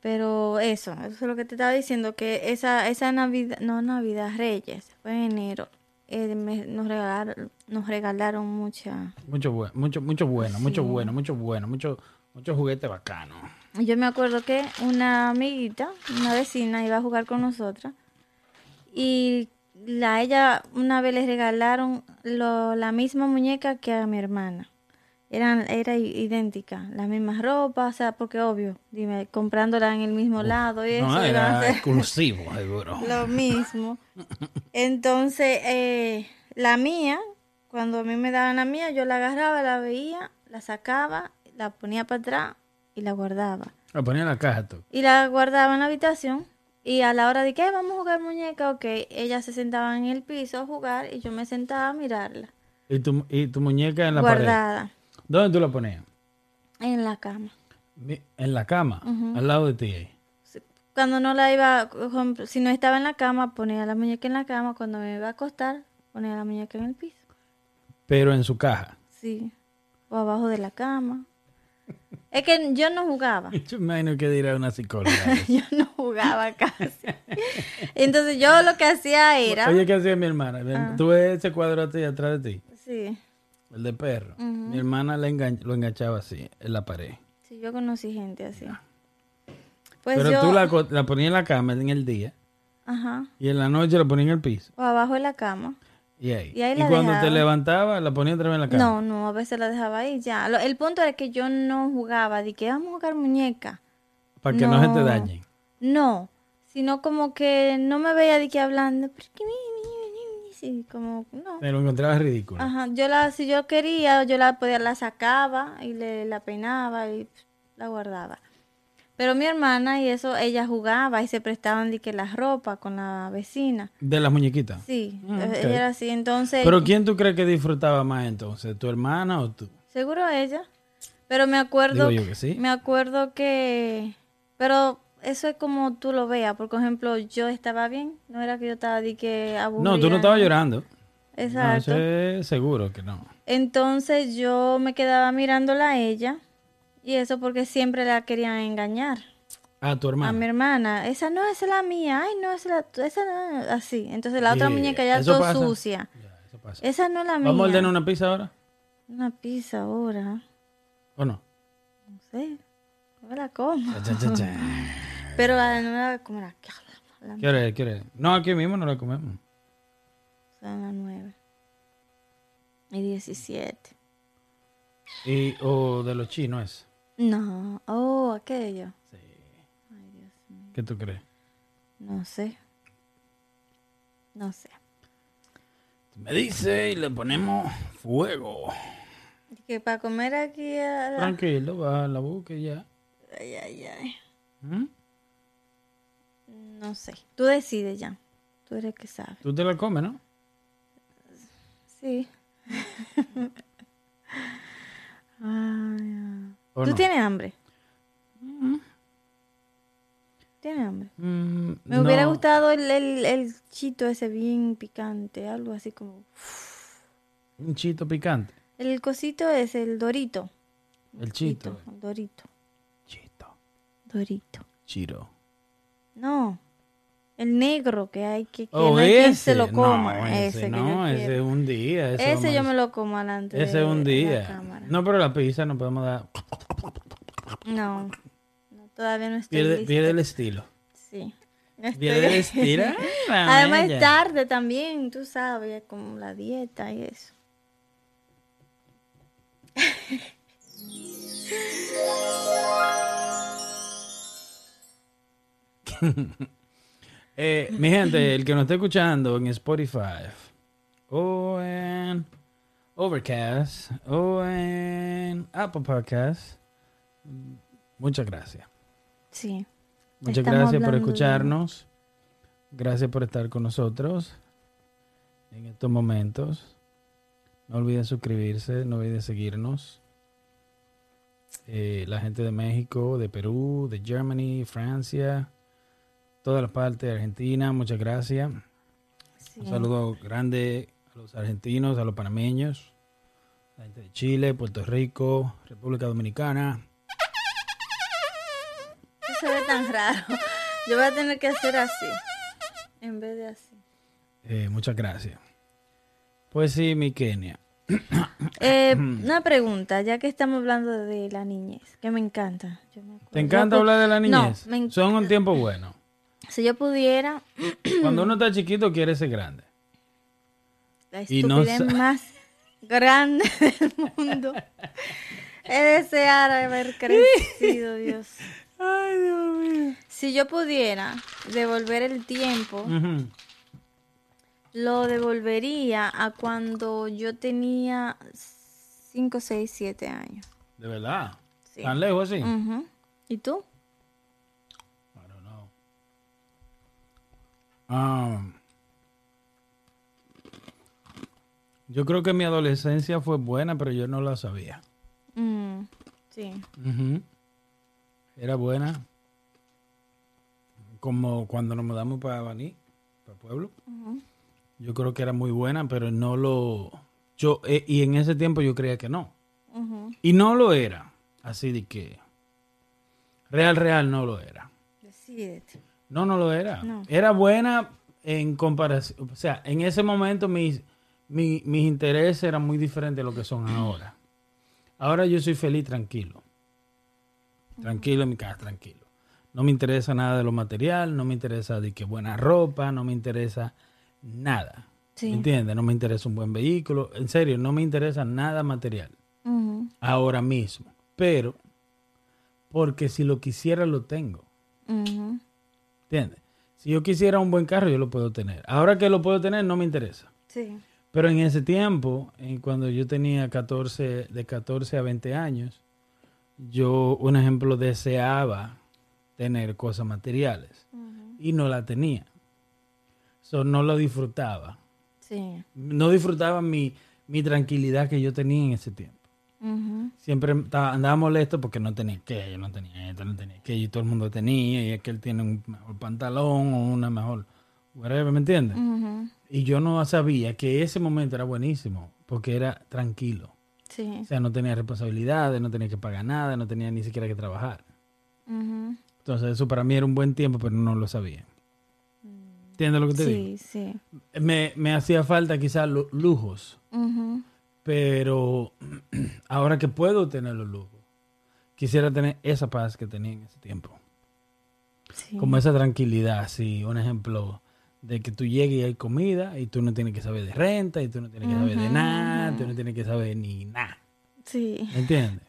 Pero eso, eso es lo que te estaba diciendo, que esa, esa Navidad, no Navidad, Reyes, fue en enero, eh, me- nos, regalaron, nos regalaron mucha... Mucho bueno, mucho, mucho bueno, mucho bueno, mucho bueno, mucho, mucho juguete bacano. Yo me acuerdo que una amiguita, una vecina, iba a jugar con nosotras y la ella una vez le regalaron lo- la misma muñeca que a mi hermana. Eran, era idéntica, las mismas ropas, o sea, porque obvio, dime, comprándola en el mismo lado y No, a era exclusivo, seguro. lo mismo. Entonces, eh, la mía, cuando a mí me daban la mía, yo la agarraba, la veía, la sacaba, la ponía para atrás y la guardaba. La ponía en la caja tú. Y la guardaba en la habitación. Y a la hora de que vamos a jugar muñeca, ok, ella se sentaba en el piso a jugar y yo me sentaba a mirarla. Y tu, y tu muñeca en la pared. guardada ¿Dónde tú la ponías? en la cama. En la cama, al lado de ti. ahí. Cuando no la iba, si no estaba en la cama, ponía la muñeca en la cama. Cuando me iba a acostar, ponía la muñeca en el piso. Pero en su caja. Sí. O abajo de la cama. Es que yo no jugaba. Yo imagino que dirá una psicóloga. Yo no jugaba casi. Entonces yo lo que hacía era... Oye, ¿qué hacía mi hermana? Ven, Tú ves ese cuadro a ti, atrás de ti, Sí. el de perro. Mi hermana le engan- lo enganchaba así, en la pared. Sí, yo conocí gente así. Pues Pero yo... tú la ponías en la cama en el día Ajá. y en la noche la ponías en el piso. O abajo de la cama. Y ahí. Y ahí la cuando te dejaba. levantaba, la ponía otra vez en la cama. No, no, a veces la dejaba ahí ya. Lo- el punto era que yo no jugaba, de que vamos a jugar muñeca. Para que no. se te No. dañen. No, sino como que no me veía de que hablando, porque mi, mi, mi, mi", sí, como no. Me lo encontraba ridículo. Ajá, yo la, si yo quería, yo la podía, la sacaba y le, la peinaba y la guardaba. Pero mi hermana y eso, ella jugaba y se prestaban de que las ropas con la vecina. De las muñequitas. Sí, Mm, ok. ella era así, entonces, Pero ¿quién tú crees que disfrutaba más entonces? ¿Tu hermana o tú? seguro ella. Pero me acuerdo, Digo yo que sí. me acuerdo que, pero eso es como tú lo veas, por ejemplo, yo estaba bien, no era que yo estaba de que aburrida. No, tú no estabas llorando. No, Exacto. eso es seguro que no. Entonces yo me quedaba mirándola a ella y eso porque siempre la querían engañar Ah, tu a hermana. mi hermana. Esa no es la mía, ay no, es la, esa no, así. Entonces la otra muñeca ya pasa. sucia. Ya, eso pasa. Esa no es la mía. ¿Vamos a ordenar una pizza ahora? Una pizza ahora, ¿O no? no sé, no la como. Pero la no la a aquí. La- ¿Qué hora es? ¿Qué hora es? No, aquí mismo no la comemos. Son las nueve y diecisiete. Y, o de los chinos es. No, oh, aquello. ¿Qué tú crees? No sé. No sé. Me dice y le ponemos fuego. Que para comer aquí a la... Tranquilo, va a la boca y ya. Ay, ay, ay. ¿Mm? No sé. Tú decides ya. Tú eres el que sabe. Tú te la comes, ¿no? Sí. Ay, ay. ¿O ¿Tú no? tienes hambre? ¿Tienes hambre? Mm, Me hubiera gustado el, el, el chito ese bien picante, algo así como... Un chito picante. El cosito es el dorito. El chito. El dorito. Chito. Dorito. Chiro. No. El negro que hay que, que Oh, no hay quien ese. se lo coma. No, ese, ese, que no, yo ese un día. Ese, Ese yo me lo como alante Ese de es un la día. cámara. No, pero la pizza no podemos dar. No, no, todavía no estoy Pierde, lista. pierde el estilo. Sí. No Pierde el estoy- estilo. Además Mamella. es tarde también, tú sabes, como la dieta y eso. Eh, mi gente, el que nos está escuchando en Spotify o en Overcast o en Apple Podcast, muchas gracias. Sí. Muchas gracias por de- escucharnos. Gracias por estar con nosotros en estos momentos. No olviden suscribirse, no olviden seguirnos. Eh, la gente de México, de Perú, de Germany, Francia, todas las partes de Argentina, muchas gracias. sí. Un saludo grande a los argentinos, a los panameños, la gente de Chile, Puerto Rico, República Dominicana. Eso se ve tan raro. Yo voy a tener que hacer así, en vez de así. Eh, muchas gracias. Pues sí, mi Kenia. Eh, una pregunta, ya que estamos hablando de la niñez, que me encanta. Yo me acuerdo- ¿Te encanta hablar de la No, niñez? me Son un tiempo bueno. Si yo pudiera, Cuando uno está chiquito quiere ser grande. la Y no estupidez más grande del mundo es desear haber crecido, Dios. Ay, Dios mío. Si yo pudiera devolver el tiempo, lo devolvería a cuando yo tenía 5, 6, 7 años. De verdad. Sí. ¿Tan lejos así? Ujú. ¿Y tú? Um, yo creo que mi adolescencia fue buena, pero yo no la sabía. Mm, sí. Era buena. Como cuando nos mudamos para Baní, para el pueblo. Yo creo que era muy buena, pero no lo... Yo, eh, y en ese tiempo yo creía que no. Y no lo era. Así de que... Real, real no lo era. Decídete. No, no lo era. No. Era buena en comparación. O sea, en ese momento mis, mi- mis intereses eran muy diferentes de lo que son ahora. Ahora yo soy feliz tranquilo. Tranquilo en mi casa, tranquilo. No me interesa nada de lo material, no me interesa de que buena ropa, no me interesa nada. Sí. ¿Me entiendes? No me interesa un buen vehículo. En serio, no me interesa nada material. Ahora mismo. Pero, porque si lo quisiera, lo tengo. ¿Entiendes? Si yo quisiera un buen carro, yo lo puedo tener. Ahora que lo puedo tener, no me interesa. Sí. Pero en ese tiempo, en cuando yo tenía 14, de 14 a 20 años, yo, un ejemplo, deseaba tener cosas materiales y no la tenía. So, no lo disfrutaba. Sí. No disfrutaba mi, mi tranquilidad que yo tenía en ese tiempo. Siempre andaba molesto porque no tenía que, yo no tenía esto, no tenía que, y todo el mundo tenía, y es que él tiene un mejor pantalón o una mejor, whatever, ¿me entiendes? Y yo no sabía que ese momento era buenísimo, porque era tranquilo. Sí. O sea, no tenía responsabilidades, no tenía que pagar nada, no tenía ni siquiera que trabajar. Entonces, eso para mí era un buen tiempo, pero no lo sabía. ¿Entiendes lo que te digo? Sí, sí. Me, me hacía falta quizás lu- lujos, Ujú. Pero ahora que puedo tener los lujos, quisiera tener esa paz que tenía en ese tiempo. Sí. Como esa tranquilidad, sí. Un ejemplo de que tú llegues y hay comida y tú no tienes que saber de renta y tú no tienes que saber de nada, tú no tienes que saber ni nada. Sí. ¿Me entiendes?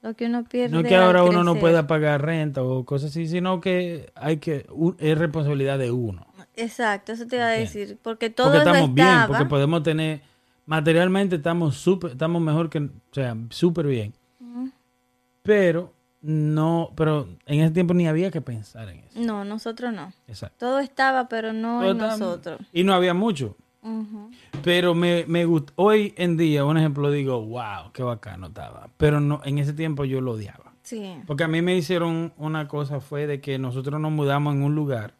Lo que uno pierde. No es que ahora uno no pueda pagar renta o cosas así, sino que hay que es responsabilidad de uno. Exacto, eso te iba a decir. Porque todo porque eso estamos bien, porque podemos tener materialmente estamos súper estamos mejor que, o sea, súper bien. Pero no, pero en ese tiempo ni había que pensar en eso. No, nosotros no. Exacto. Todo estaba, pero no Todo en estaba- nosotros. Y no había mucho. Pero me, me gust- hoy en día, un ejemplo, digo, wow, qué bacano estaba. Pero no, en ese tiempo yo lo odiaba. Sí. Porque a mí me hicieron una cosa, fue de que nosotros nos mudamos en un lugar,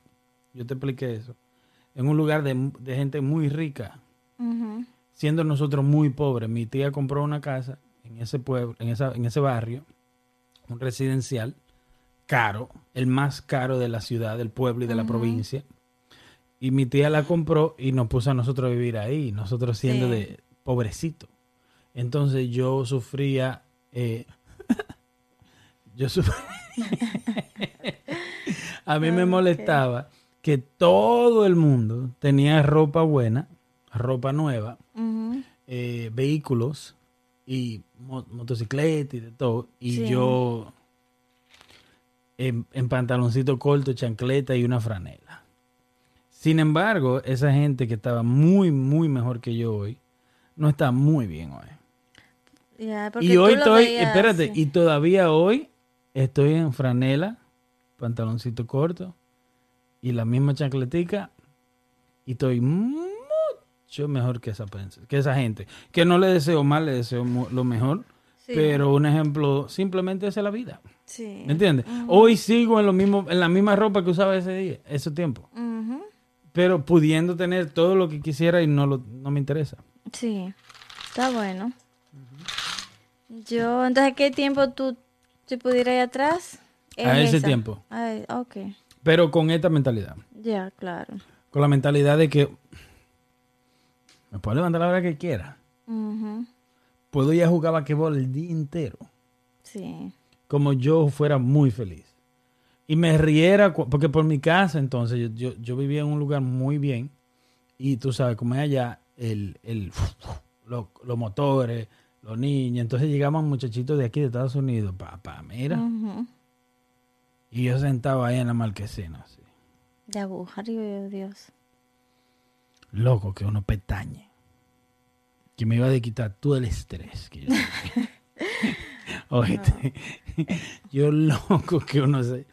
yo te expliqué eso, en un lugar de, de gente muy rica. Siendo nosotros muy pobres. Mi tía compró una casa en ese pueblo, en, esa, en ese barrio, un residencial, caro, el más caro de la ciudad, del pueblo y de la provincia. Y mi tía la compró y nos puso a nosotros a vivir ahí, nosotros siendo Sí. de pobrecito. Entonces yo sufría, eh, yo sufría, a mí me molestaba que todo el mundo tenía ropa buena, ropa nueva, eh, vehículos y mo- motocicletas y de todo. Y Sí. yo en, en pantaloncito corto, chancleta y una franela. Sin embargo, esa gente que estaba muy, muy mejor que yo hoy, no está muy bien hoy. Y hoy estoy, veías espérate, y todavía hoy estoy en franela, pantaloncito corto y la misma chancletica y estoy mucho mejor que esa, que esa gente. Que no le deseo mal, le deseo lo mejor, Sí. pero un ejemplo, simplemente es la vida. Sí. ¿Me entiendes? Hoy sigo en, lo mismo, en la misma ropa que usaba ese día, ese tiempo, pero pudiendo tener todo lo que quisiera y no, lo, no me interesa. Sí. Está bueno. Yo, entonces, ¿qué tiempo tú te pudieras ir atrás? A ese esa. tiempo. Ay, ok. Pero con esta mentalidad. Ya, claro. con la mentalidad de que me puedo levantar la hora que quiera. Ujú. Puedo ir a jugar basquetbol el día entero. Sí. Como yo fuera muy feliz. Y me riera, porque por mi casa entonces yo, yo, yo vivía en un lugar muy bien. Y tú sabes, como es allá, el, el, los, los motores, los niños. Entonces llegaban muchachitos de aquí de Estados Unidos. Papá, mira. Y yo sentado ahí en la marquesina. Así. De aguja, Dios. Loco, que uno petañe. Que me iba a quitar todo el estrés que yo tenía. Oíste, yo loco que uno se...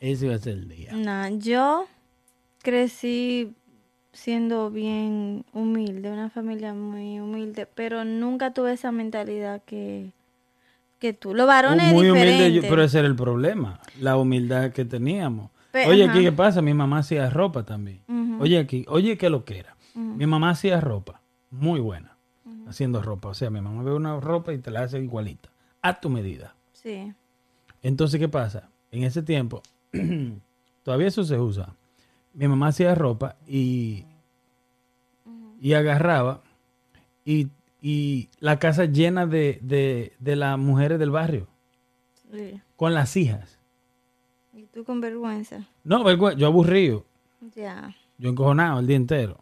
Ese iba a ser el día. Nah, yo crecí siendo bien humilde, una familia muy humilde, pero nunca tuve esa mentalidad que, que tú. Los varones Muy humilde, pero ese era el problema, la humildad que teníamos. Oye, ajá. aquí, ¿qué pasa? Mi mamá hacía ropa también. Oye, aquí, oye, ¿qué lo que era? Mi mamá hacía ropa, muy buena, haciendo ropa. O sea, mi mamá ve una ropa y te la hace igualita, a tu medida. Sí. Entonces, ¿qué pasa? En ese tiempo, todavía eso se usa. Mi mamá hacía ropa y, y agarraba y, y la casa llena de, de, de las mujeres del barrio, sí. con las hijas. Y tú con vergüenza. No, vergüe- yo aburrido. Ya. Yo encojonado el día entero.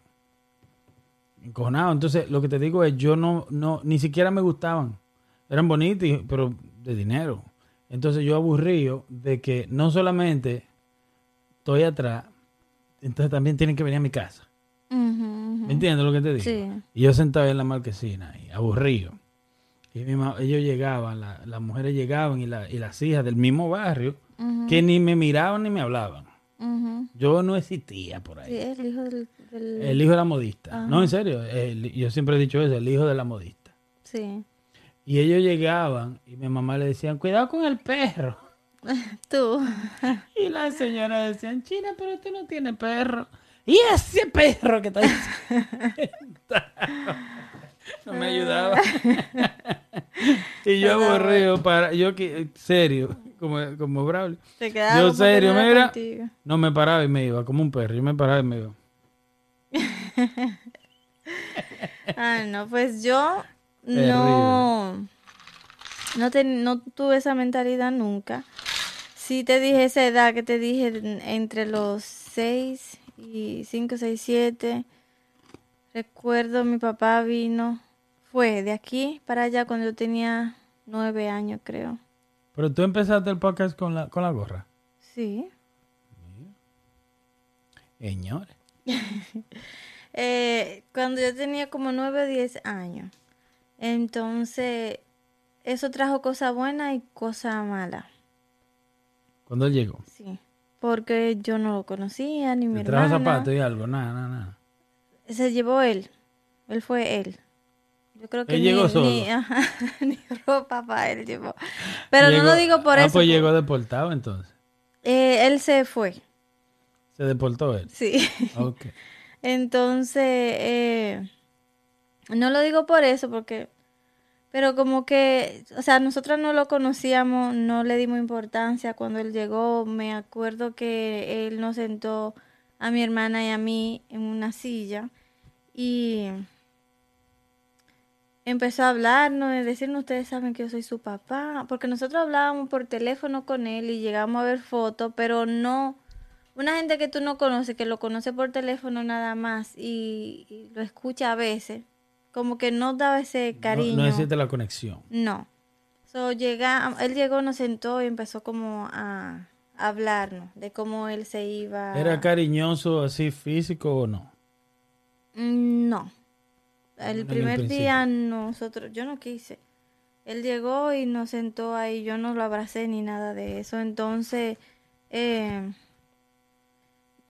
Encojonado. Entonces, lo que te digo es, yo no, no, ni siquiera me gustaban. Eran bonitos, y- pero de dinero. Entonces yo aburrido de que no solamente estoy atrás, entonces también tienen que venir a mi casa. ¿Me entiendes lo que te digo? Sí. Y yo sentado en la marquesina ahí, aburrido. Y mi ellos llegaban, la- las mujeres llegaban y, la- y las hijas del mismo barrio, Que ni me miraban ni me hablaban. Yo no existía por ahí. Sí, el hijo del... del- El hijo de la modista. Ajá. No, en serio. el- yo siempre he dicho eso, el hijo de la modista. Sí. Y ellos llegaban y mi mamá le decían, cuidado con el perro. Tú. Y las señoras decían, China, pero tú no tienes perro. Y ese perro que está ahí sentado". No me ayudaba. y yo aburrido para, yo que, serio, como, como Braulio. Te Yo serio, mira. contigo. No me paraba y me iba, como un perro. Yo me paraba y me iba. Ah, no, pues yo no, no, te- no tuve esa mentalidad nunca. Sí te dije esa edad que te dije en- entre los 6 y 5, 6, 7. Recuerdo mi papá vino, fue de aquí para allá cuando yo tenía 9 años creo. Pero tú empezaste el podcast con la, con la gorra. Sí. Señores. Eh, cuando yo tenía como 9 o 10 años. Entonces, eso trajo cosas buenas y cosas malas. Cuando él llegó. Sí. Porque yo no lo conocía, ni mi ¿Le trajo hermana. zapatos y algo? Nada, nada, nada. Se llevó él. Él fue él. Yo creo que Él ni, llegó solo. ni, ajá, ni ropa para él llevó. Pero no lo digo por ah, eso. pues llegó deportado entonces. Eh, él se fue. Se deportó él. Sí. Ok. Entonces, eh, no lo digo por eso, porque, pero como que, o sea, nosotros no lo conocíamos, no le dimos importancia cuando él llegó. Me acuerdo que él nos sentó a mi hermana y a mí en una silla y empezó a hablarnos, de decirnos, ustedes saben que yo soy su papá, porque nosotros hablábamos por teléfono con él y llegamos a ver fotos, pero no, una gente que tú no conoces, que lo conoce por teléfono nada más y, y lo escucha a veces, como que no daba ese No, cariño. no existe la conexión. No. So, llega, él llegó, nos sentó y empezó como a hablarnos de cómo él se iba. ¿Era cariñoso así físico o no? Mm, No. El primer día nosotros, yo no quise. Él llegó y nos sentó ahí, yo no lo abracé ni nada de eso. Entonces, eh,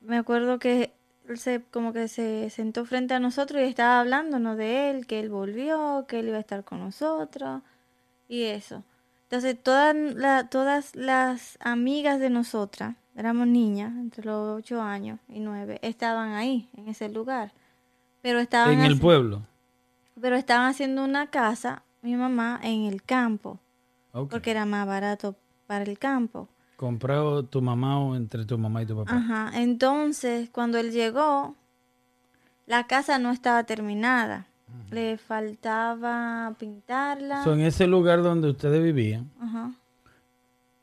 me acuerdo que él se, como que se sentó frente a nosotros y estaba hablándonos de él, que él volvió, que él iba a estar con nosotros y eso. Entonces, todas, la- todas las amigas de nosotras, éramos niñas, entre los ocho años y nueve, estaban ahí, en ese lugar. Pero estaban, En el pueblo. Pero estaban haciendo una casa, mi mamá, en el campo, porque era más barato para el campo. Comprado tu mamá o entre tu mamá y tu papá. Ajá, entonces cuando él llegó, la casa no estaba terminada. Le faltaba pintarla. So, en ese lugar donde ustedes vivían, Ajá,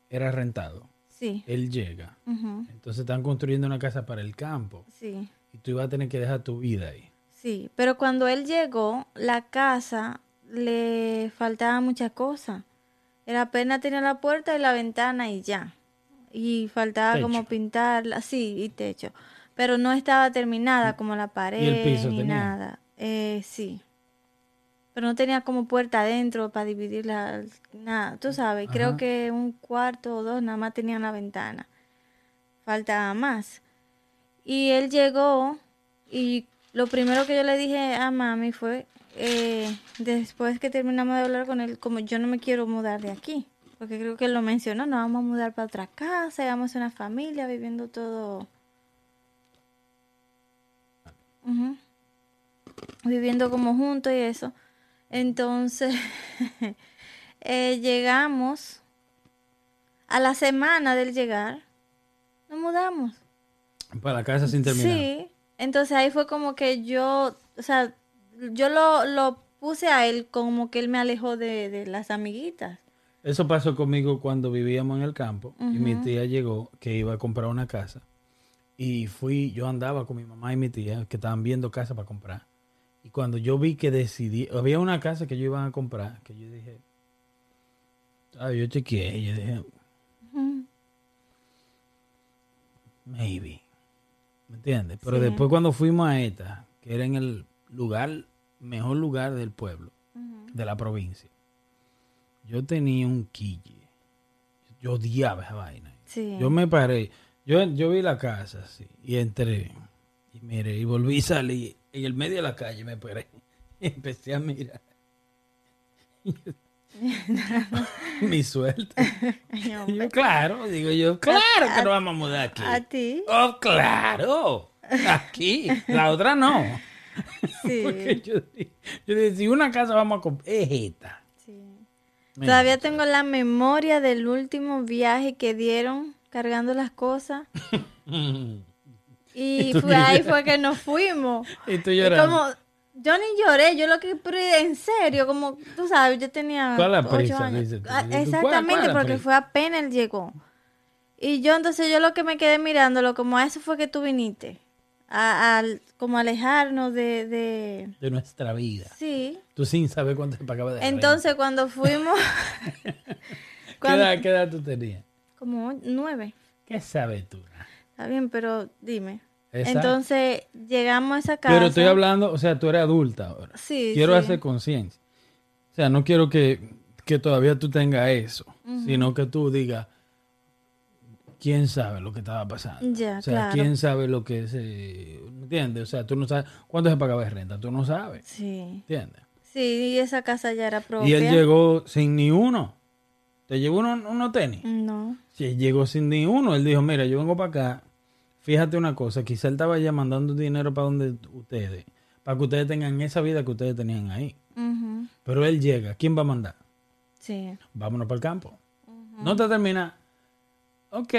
era rentado. sí, Él llega. ujú, Entonces están construyendo una casa para el campo. sí, Y tú ibas a tener que dejar tu vida ahí. Sí. Pero cuando él llegó, la casa le faltaba muchas cosas. Era apenas tenía la puerta y la ventana y ya. Y faltaba como pintarla, sí, y techo. Pero no estaba terminada como la pared piso ni tenía? nada. Eh, sí. Pero no tenía como puerta adentro para dividirla, nada. Tú sabes, creo que un cuarto o dos nada más tenían la ventana. Faltaba más. Y él llegó y lo primero que yo le dije a mami fue, eh, después que terminamos de hablar con él, como yo no me quiero mudar de aquí, porque creo que él lo mencionó, nos vamos a mudar para otra casa, vamos a una familia viviendo todo, Ujú. viviendo como juntos y eso. Entonces, eh, llegamos a la semana del llegar, nos mudamos. Para la casa sin terminar. Sí, entonces ahí fue como que yo, o sea, yo lo, lo puse a él como que él me alejó de, de las amiguitas. Eso pasó conmigo cuando vivíamos en el campo y mi tía llegó que iba a comprar una casa Y fui, yo andaba con mi mamá y mi tía que estaban viendo casa para comprar. Y cuando yo vi que decidí, había una casa que yo iba a comprar, que yo dije, ah, yo chequeé, y yo dije, maybe. ¿Me entiendes? Pero Sí. después cuando fuimos a esta, que era en el lugar, mejor lugar del pueblo, de la provincia, yo tenía un quille. Yo odiaba esa vaina. Sí. Yo me paré, yo, yo vi la casa así, y entré, y miré, y volví y salí, en el medio de la calle me paré, y empecé a mirar. Mi suerte. Yo, claro, digo yo, claro que nos vamos a mudar aquí. A ti. Oh, claro. Aquí. La otra no. Sí. Porque yo, yo dije, si una casa vamos a comprar, es esta. sí. Todavía tengo la memoria del último viaje que dieron cargando las cosas. Y fue, ahí fue que nos fuimos. Y tú Y llorando. como, yo ni lloré, yo lo que, en serio, como tú sabes, yo tenía ¿Cuál la ocho prisa, años. dices tú? Ah, ¿Cuál- cuál Exactamente, la porque prisa? fue apenas él llegó. Y yo entonces yo lo que me quedé mirándolo, como a eso fue que tú viniste. A, al- como alejarnos de, de... De nuestra vida. Sí. Tú sin saber cuánto se pagaba de renta. Entonces cuando fuimos... ¿Qué cuando- edad, qué edad tú tenías? como nueve. ¿Qué sabes tú? Está bien, pero dime. Entonces llegamos a esa casa. Pero estoy hablando, o sea, tú eres adulta ahora. Sí, quiero sí. hacer conciencia. O sea, no quiero que, que todavía tú tengas eso, sino que tú digas, ¿quién sabe lo que estaba pasando? Ya, o sea, claro. ¿quién sabe lo que se... ¿Me entiendes? O sea, tú no sabes cuánto se pagaba de renta, tú no sabes. Sí. ¿Entiendes? Sí, y esa casa ya era propia. Y él llegó sin ni uno. ¿Te llevó uno- unos tenis? No. Sí, él llegó sin ni uno. Él dijo, mira, yo vengo para acá. Fíjate una cosa, quizá él estaba ya mandando dinero para donde ustedes, para que ustedes tengan esa vida que ustedes tenían ahí. Pero él llega, ¿quién va a mandar? Sí. Vámonos para el campo. No te termina. Ok,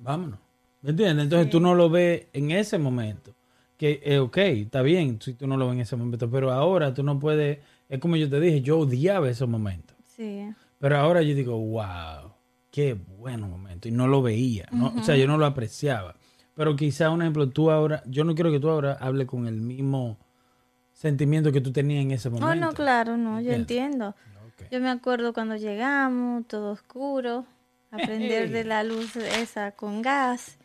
vámonos. ¿Me entiendes? Entonces tú no lo ves en ese momento. Que, eh, ok, está bien si tú no lo ves en ese momento, pero ahora tú no puedes. Es como yo te dije, yo odiaba esos momentos. Sí. Pero ahora yo digo, wow, qué buen momento. Y no lo veía, ¿no? o sea, yo no lo apreciaba. Pero quizá, un ejemplo, tú ahora, yo no quiero que tú ahora hables con el mismo sentimiento que tú tenías en ese momento. Oh, no, claro, no, yo entiendo. Yo me acuerdo cuando llegamos, todo oscuro, a prender de la luz esa con gas.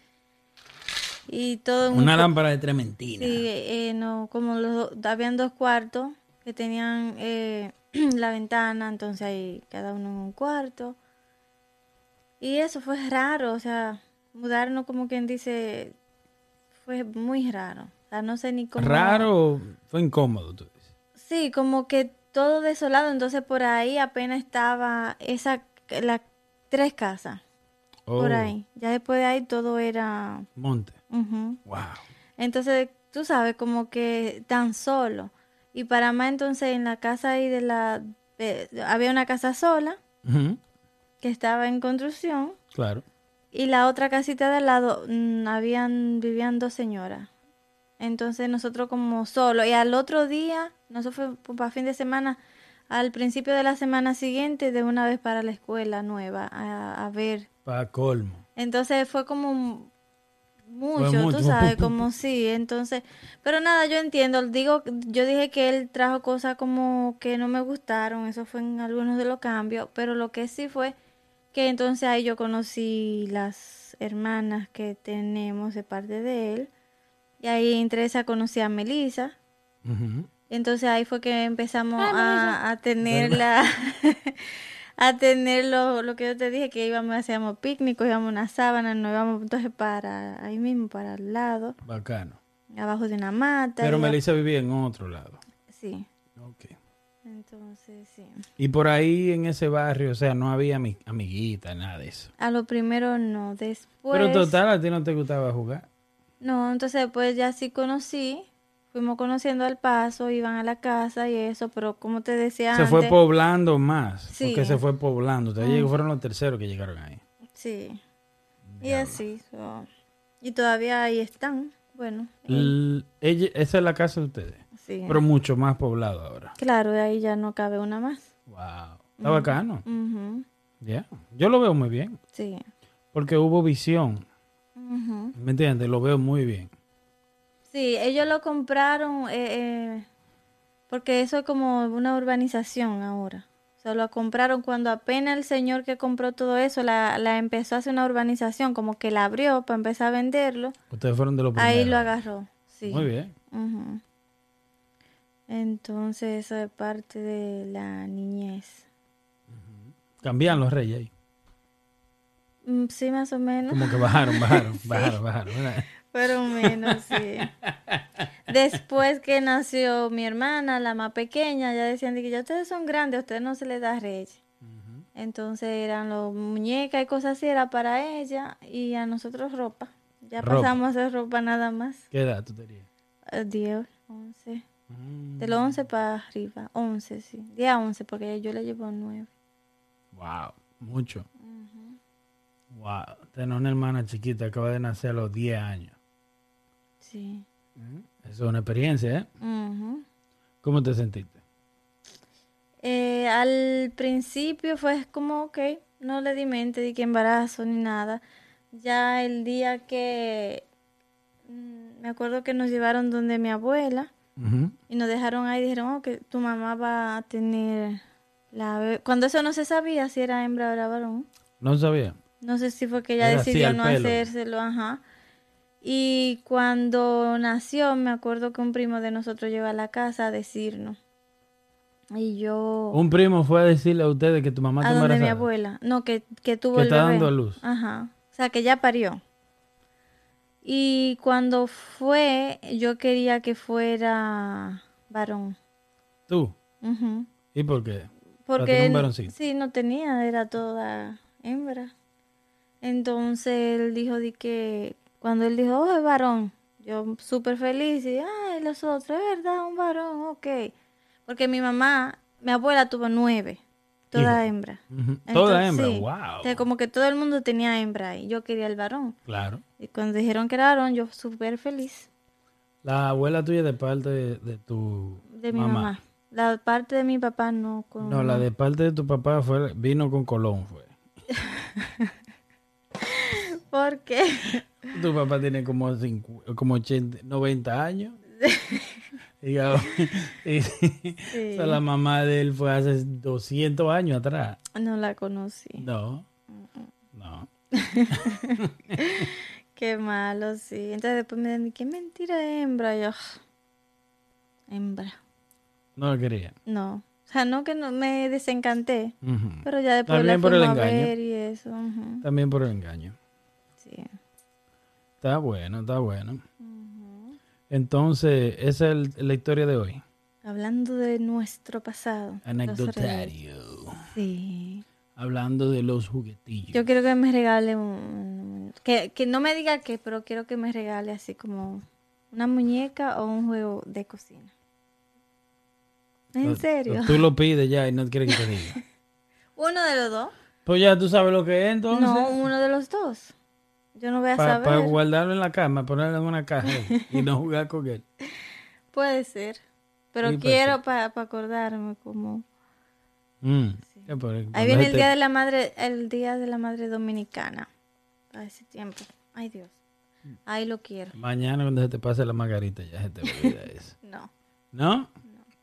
Y todo un Una cu- lámpara de trementina. Sí, eh, no, como los, habían dos cuartos que tenían eh, la ventana, entonces ahí cada uno en un cuarto. Y eso fue raro, o sea, mudarnos como quien dice, fue muy raro. O sea, no sé ni cómo... Raro, fue incómodo, tú dices. Sí, como que todo desolado, entonces por ahí apenas estaba esa, las tres casas, por Oh, ahí. Ya después de ahí todo era... Monte. Wow. Entonces, tú sabes, como que tan solo. Y para más entonces en la casa ahí de la... había una casa sola que estaba en construcción Claro. y la otra casita de al lado mm, habían, vivían dos señoras. Entonces nosotros como solo. Y al otro día, nosotros fue para fin de semana, al principio de la semana siguiente, de una vez para la escuela nueva, a, a ver. Para colmo. Entonces fue como mucho, mucho, tú fue sabes, como sí, entonces, pero nada, yo entiendo, digo, yo dije que él trajo cosas como que no me gustaron, eso fue en algunos de los cambios, pero lo que sí fue que entonces ahí yo conocí las hermanas que tenemos de parte de él, y ahí entre esas conocí a Melissa, entonces ahí fue que empezamos a, a tener la a tener lo, lo que yo te dije que íbamos hacíamos picnic, íbamos una sábana, nos íbamos entonces para ahí mismo para el lado, Bacano. abajo de una mata. Pero Melissa vivía en otro lado. Sí. Ok. Entonces, sí. Y por ahí en ese barrio, o sea, no había ami- amiguitas, nada de eso. A lo primero no, después Pero total, a ti no te gustaba jugar. No, entonces después ya sí conocí, fuimos conociendo al paso, iban a la casa y eso, pero como te decía Se antes, fue poblando más. Sí. Porque se fue poblando. Ustedes fueron los terceros que llegaron ahí. sí. Y así, so, y todavía ahí están. Bueno, L- ella- esa es la casa de ustedes. Sí. Pero mucho más poblado ahora. Claro, de ahí ya no cabe una más. Wow. Está bacano. Ya. Yo lo veo muy bien. Sí. Porque hubo visión. ¿Me entiendes? Lo veo muy bien. Sí, ellos lo compraron eh, eh, porque eso es como una urbanización ahora. O sea, lo compraron cuando apenas el señor que compró todo eso la, la empezó a hacer una urbanización, como que la abrió para empezar a venderlo. Ustedes fueron de los primeros. Ahí lo agarró. Sí. Muy bien. Ujú. Entonces, eso es parte de la niñez. Cambian los reyes ahí. Mm, Sí, más o menos. Como que bajaron, bajaron, bajaron, bajaron. ¿verdad? Fueron menos, sí. Después que nació mi hermana, la más pequeña, ya decían de que ya ustedes son grandes, a ustedes no se les da reyes. Entonces eran los muñecas y cosas así, era para ella y a nosotros ropa. Ya Ropa. pasamos a hacer ropa nada más. ¿Qué edad tú tenías? Eh, 10, 11. Mm, De los 11 para arriba. 11, sí. 10 a 11 porque yo le llevo 9. Wow, mucho. Wow, tener una hermana chiquita, acaba de nacer a los 10 años. Sí. Eso es una experiencia, ¿eh? ¿Cómo te sentiste? Eh, al principio fue como, ok, no le di mente de que embarazo ni nada. Ya el día que mm, me acuerdo que nos llevaron donde mi abuela Y nos dejaron ahí, dijeron oh, que tu mamá va a tener la bebé. Cuando eso no se sabía si era hembra o era varón. No sabía. No sé si fue que ella Era decidió no pelo. hacérselo, ajá. Y cuando nació, me acuerdo que un primo de nosotros llegó a la casa a decirnos. Y yo Un primo fue a decirle a ustedes que tu mamá a donde mi abuela. No, que, que tuvo Que el está bebé. dando a luz. Ajá. O sea, que ya parió. Y cuando fue, yo quería que fuera varón. ¿Tú? ¿Y por qué? Porque un sí, no tenía, era toda hembra. Entonces él dijo de que cuando él dijo, oh, es varón, yo súper feliz y, ay, los otros, es verdad, un varón, ok. Porque mi mamá, mi abuela tuvo nueve, toda Hijo. hembra. Ujú. Toda Entonces, hembra, sí. wow. Entonces, como que todo el mundo tenía hembra y yo quería el varón. Claro. Y cuando dijeron que era varón, yo súper feliz La abuela tuya de parte de, de tu de mi mamá. La parte de mi papá no. Con, No, la de parte de tu papá fue vino con Colón fue. ¿Por qué? Tu papá tiene como cincu- como 80, 90 años. Digamos, y- Sí. o sea, la mamá de él fue hace 200 años atrás. No la conocí. No. No. Qué malo, sí. Entonces después me dicen, qué mentira hembra. Yo, "Ah, hembra. No lo quería. No. O sea, no que no me desencanté, pero ya después También la por el fuimos a engaño. ver y eso. ujú. También por el engaño. Sí. Está bueno, está bueno. Entonces, esa es el- la historia de hoy. Hablando de nuestro pasado. Anecdotario. Sí. Hablando de los juguetillos. Yo quiero que me regale un... Que, que no me diga qué, pero quiero que me regale así como una muñeca o un juego de cocina. ¿En serio? Tú lo pides ya y no quieres que te diga. ¿Uno de los dos? Pues ya tú sabes lo que es entonces. No, uno de los dos. Yo no voy a Para saber. guardarlo en la cama, ponerlo en una caja y no jugar con él. Puede ser. Pero Sí, quiero para acordarme como... Mm. Cuando Ahí viene el te- día de la madre, el día de la madre dominicana. A ese tiempo. Ay Dios. Ahí lo quiero. Mañana cuando se te pase la margarita ya se te olvida eso. No. ¿No?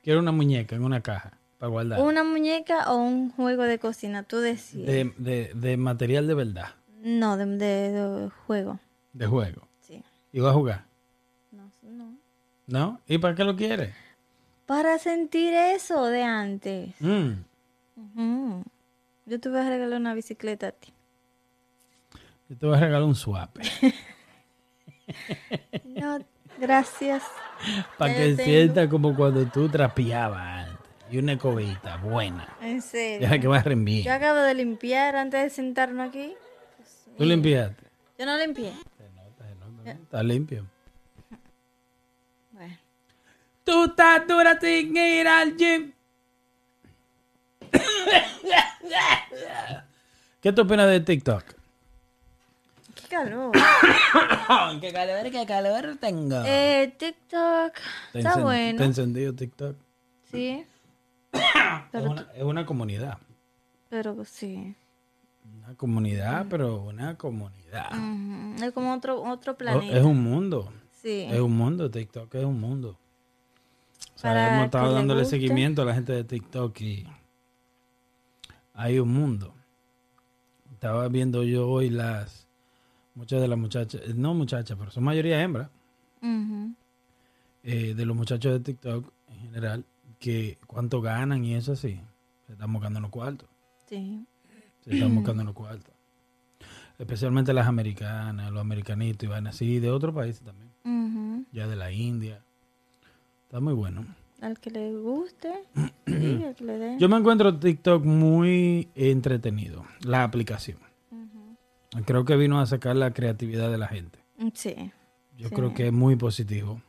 Quiero una muñeca en una caja para guardar. Una muñeca o un juego de cocina, tú decías. De, de, de material de verdad, No, de, de- de juego. de juego. Sí. ¿Y vas a jugar? No, no. ¿No? ¿Y para qué lo quieres? Para sentir eso de antes. Mm. Yo te voy a regalar una bicicleta a ti. Yo te voy a regalar un swap. No, gracias. Para que sienta como cuando tú trapeabas antes. Y una escobita buena. En serio. Deja que barren bien. Yo acabo de limpiar antes de sentarme aquí. ¿Tú limpiaste? Yo no limpié. Está limpio. Bueno. Tú estás dura sin ir al gym. ¿Qué tú opinas de TikTok? Qué calor. qué calor, qué calor tengo. eh, TikTok. Te Está bueno. te encendido TikTok. Sí. Es una, es una comunidad. Pero sí. Una comunidad, pero una comunidad. Es como otro, otro Oh, planeta. es un mundo. Sí. Es un mundo, TikTok es un mundo. O sea, hemos estado dándole seguimiento a la gente de TikTok y hay un mundo. Estaba viendo yo hoy las, muchas de las muchachas, no muchachas, pero son mayoría hembras, eh, de los muchachos de TikTok en general, que cuánto ganan y eso así. Se están buscando los cuartos. Sí. Se están buscando los cuartos. Especialmente las americanas, los americanitos y van así, de otros países también. Ya de la India. Está muy bueno. Al que le guste, sí, al que le dé. Yo me encuentro TikTok muy entretenido, la aplicación. Creo que vino a sacar la creatividad de la gente. Sí. Yo Sí. creo que es muy positivo.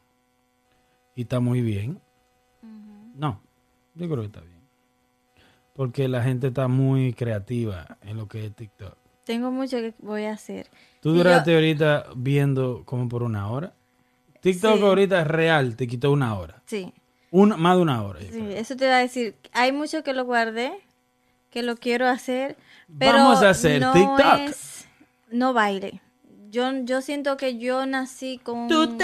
Y está muy bien. No, yo creo que está bien. Porque la gente está muy creativa en lo que es TikTok. Tengo mucho que voy a hacer. Tú duraste yo- ahorita viendo como por una hora. TikTok Sí. ahorita es real, te quitó una hora. Sí. Una, más de una hora. Sí, eso te iba a decir. Hay mucho que lo guardé, que lo quiero hacer, pero Vamos a hacer no TikTok. es- no baile. Yo, yo siento que yo nací con... Tú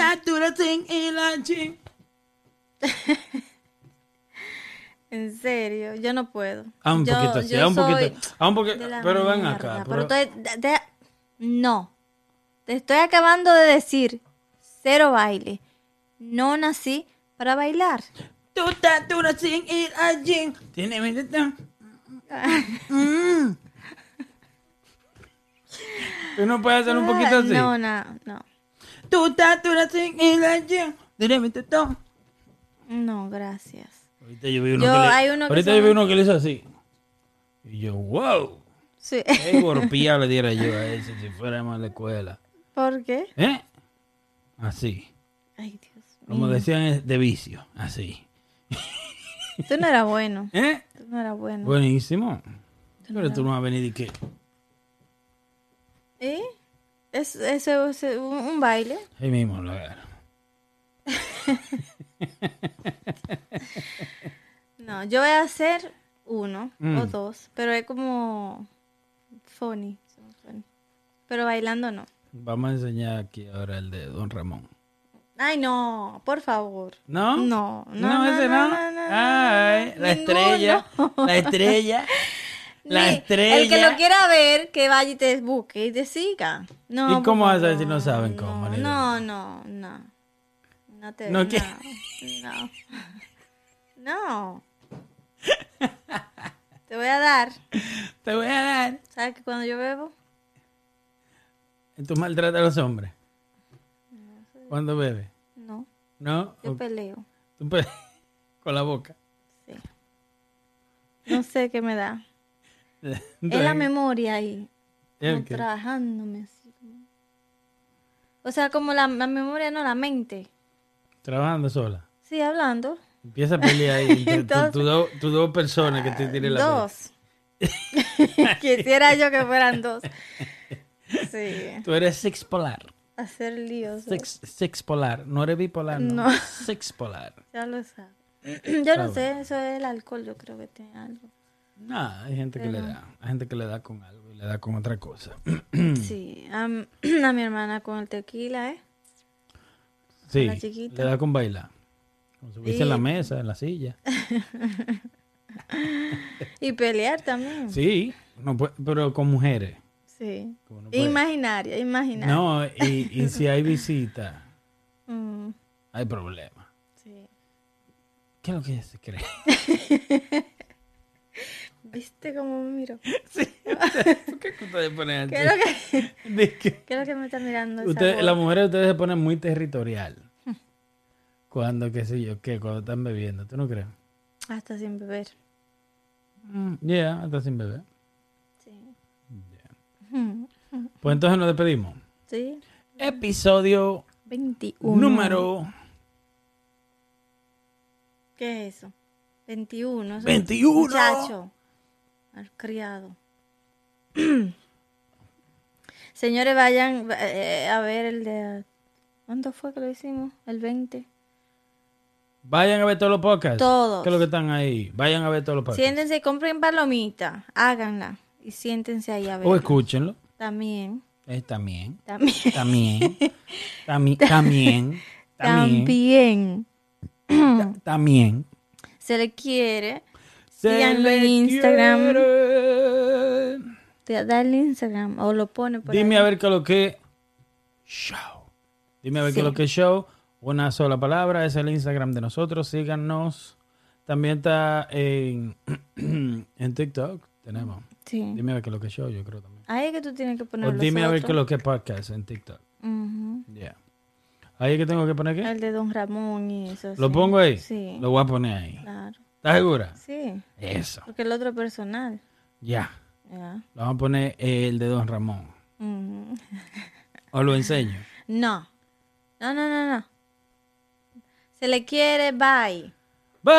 en gym. Serio, yo no puedo. Ah, un Yo- poquito así, yo ah, un poquito. Ah, un poquito. la Pero ven mierda, acá. pero pero- de- de- no. Te estoy acabando de decir, cero baile. No nací para bailar. Tú estás duraste en la gym. Tiene medita- Mm. Tú no puedes hacer un poquito así. No, no, no. Tú estás duraste en la gym. Tiene medita- No, gracias. Ahorita yo vi uno Yo- que le, hay uno que ahorita son- yo vi uno que le hizo así. Y yo, wow. Sí. Qué golpeado le diera yo a ese si fuéramos a la escuela. ¿Por qué? ¿Eh? Así. Ay, Dios Como mío. decían, es de vicio. Así. Tú no eras bueno. ¿Eh? Tú no eras bueno. Buenísimo. Pero tú no vas a venir y que. ¿Eh? Es, eso es un, un baile. Ahí mismo lo agarro. No, yo voy a hacer uno o Mm. dos, pero es como funny. Pero bailando no. Vamos a enseñar aquí ahora el de Don Ramón. Ay, no, por favor. ¿No? No, no, No, no, ese no, no. no, no, Ay, la estrella. La estrella. La estrella. El que lo quiera ver, que vaya y te busque y te siga. No, ¿Y cómo vas a si no saben cómo, No, no, no. No te ¿No no, no. No. Te voy a dar. Te voy a dar. ¿Sabes que cuando yo bebo? ¿Tú maltratas a los hombres? ¿Cuándo bebes? No. ¿No? Yo ¿O peleo. tú pe- Con la boca. Sí. No sé qué me da. Es la memoria ahí. trabajándome así. como- O sea, como la, la memoria, no la mente. Trabajando sola. Sí, hablando. Empieza a pelear ahí entre tu- Entonces- tu do- tus dos personas que te tienen la Dos. Quisiera yo que fueran dos. Sí. Tú eres six polar. Hacer líos. Six, six polar. No eres bipolar, no. No. Six polar. Ya lo sabes. Yo no sé, eso es el alcohol, yo creo que tiene algo. No, hay gente que le Pero- da. Hay gente que le da con algo y le da con otra cosa. Sí, a mi hermana con el tequila, ¿eh? Sí, La chiquita. le da con bailar. Con subirse en la Sí. mesa, en la silla. Y pelear también. Sí, no puede- pero con mujeres. Sí. no. Imaginaria, imaginaria. No, y, y si hay visita, Mm, hay problema. sí. ¿Qué es lo que se cree? ¿Viste cómo me miro? ¿Por qué ustedes ponen ¿Qué es lo que, qué es lo que me está mirando? Ustedes, las mujeres ustedes se ponen muy territorial. Cuando, qué sé yo, qué, cuando están bebiendo, ¿tú no crees? Hasta sin beber. Mm, Yeah, hasta sin beber. Sí. Yeah. Pues entonces nos despedimos. Sí. Episodio 21. número ¿Qué es eso? 21. eso- 21. Muchacho. Al criado. Señores, vayan eh, a ver el de... ¿Cuándo fue que lo hicimos? El 20. Vayan a ver todos los podcasts. Todos. ¿Qué es lo que están ahí? Vayan a ver todos los podcasts. Siéntense y compren palomita. Háganla. y siéntense ahí a ver. O escúchenlo. También, Eh, también. también, También. Tami- también. También. también. También. Se le quiere. Síganlo en Instagram. quiere. Te da el Instagram o lo pone por Dime ahí. a ver qué lo que show. Dime a ver qué es Sí. lo que show. Una sola palabra, es el Instagram de nosotros. Síganos. También está en, en TikTok. Tenemos. Sí. Dime a ver qué es lo que show, yo creo también. Ahí es que tú tienes que poner O dime a ver qué es lo que podcast en TikTok. Ujú. Yeah. Ahí es que tengo que poner qué. El de Don Ramón y eso. ¿Lo sí. pongo ahí? Sí. Lo voy a poner ahí. Claro. ¿Estás segura? Sí. Eso. Porque el otro es personal. Ya. Ya. Lo vamos a poner el de Don Ramón. O lo enseño. No. No, no, no, no. Se le quiere, bye. Bye.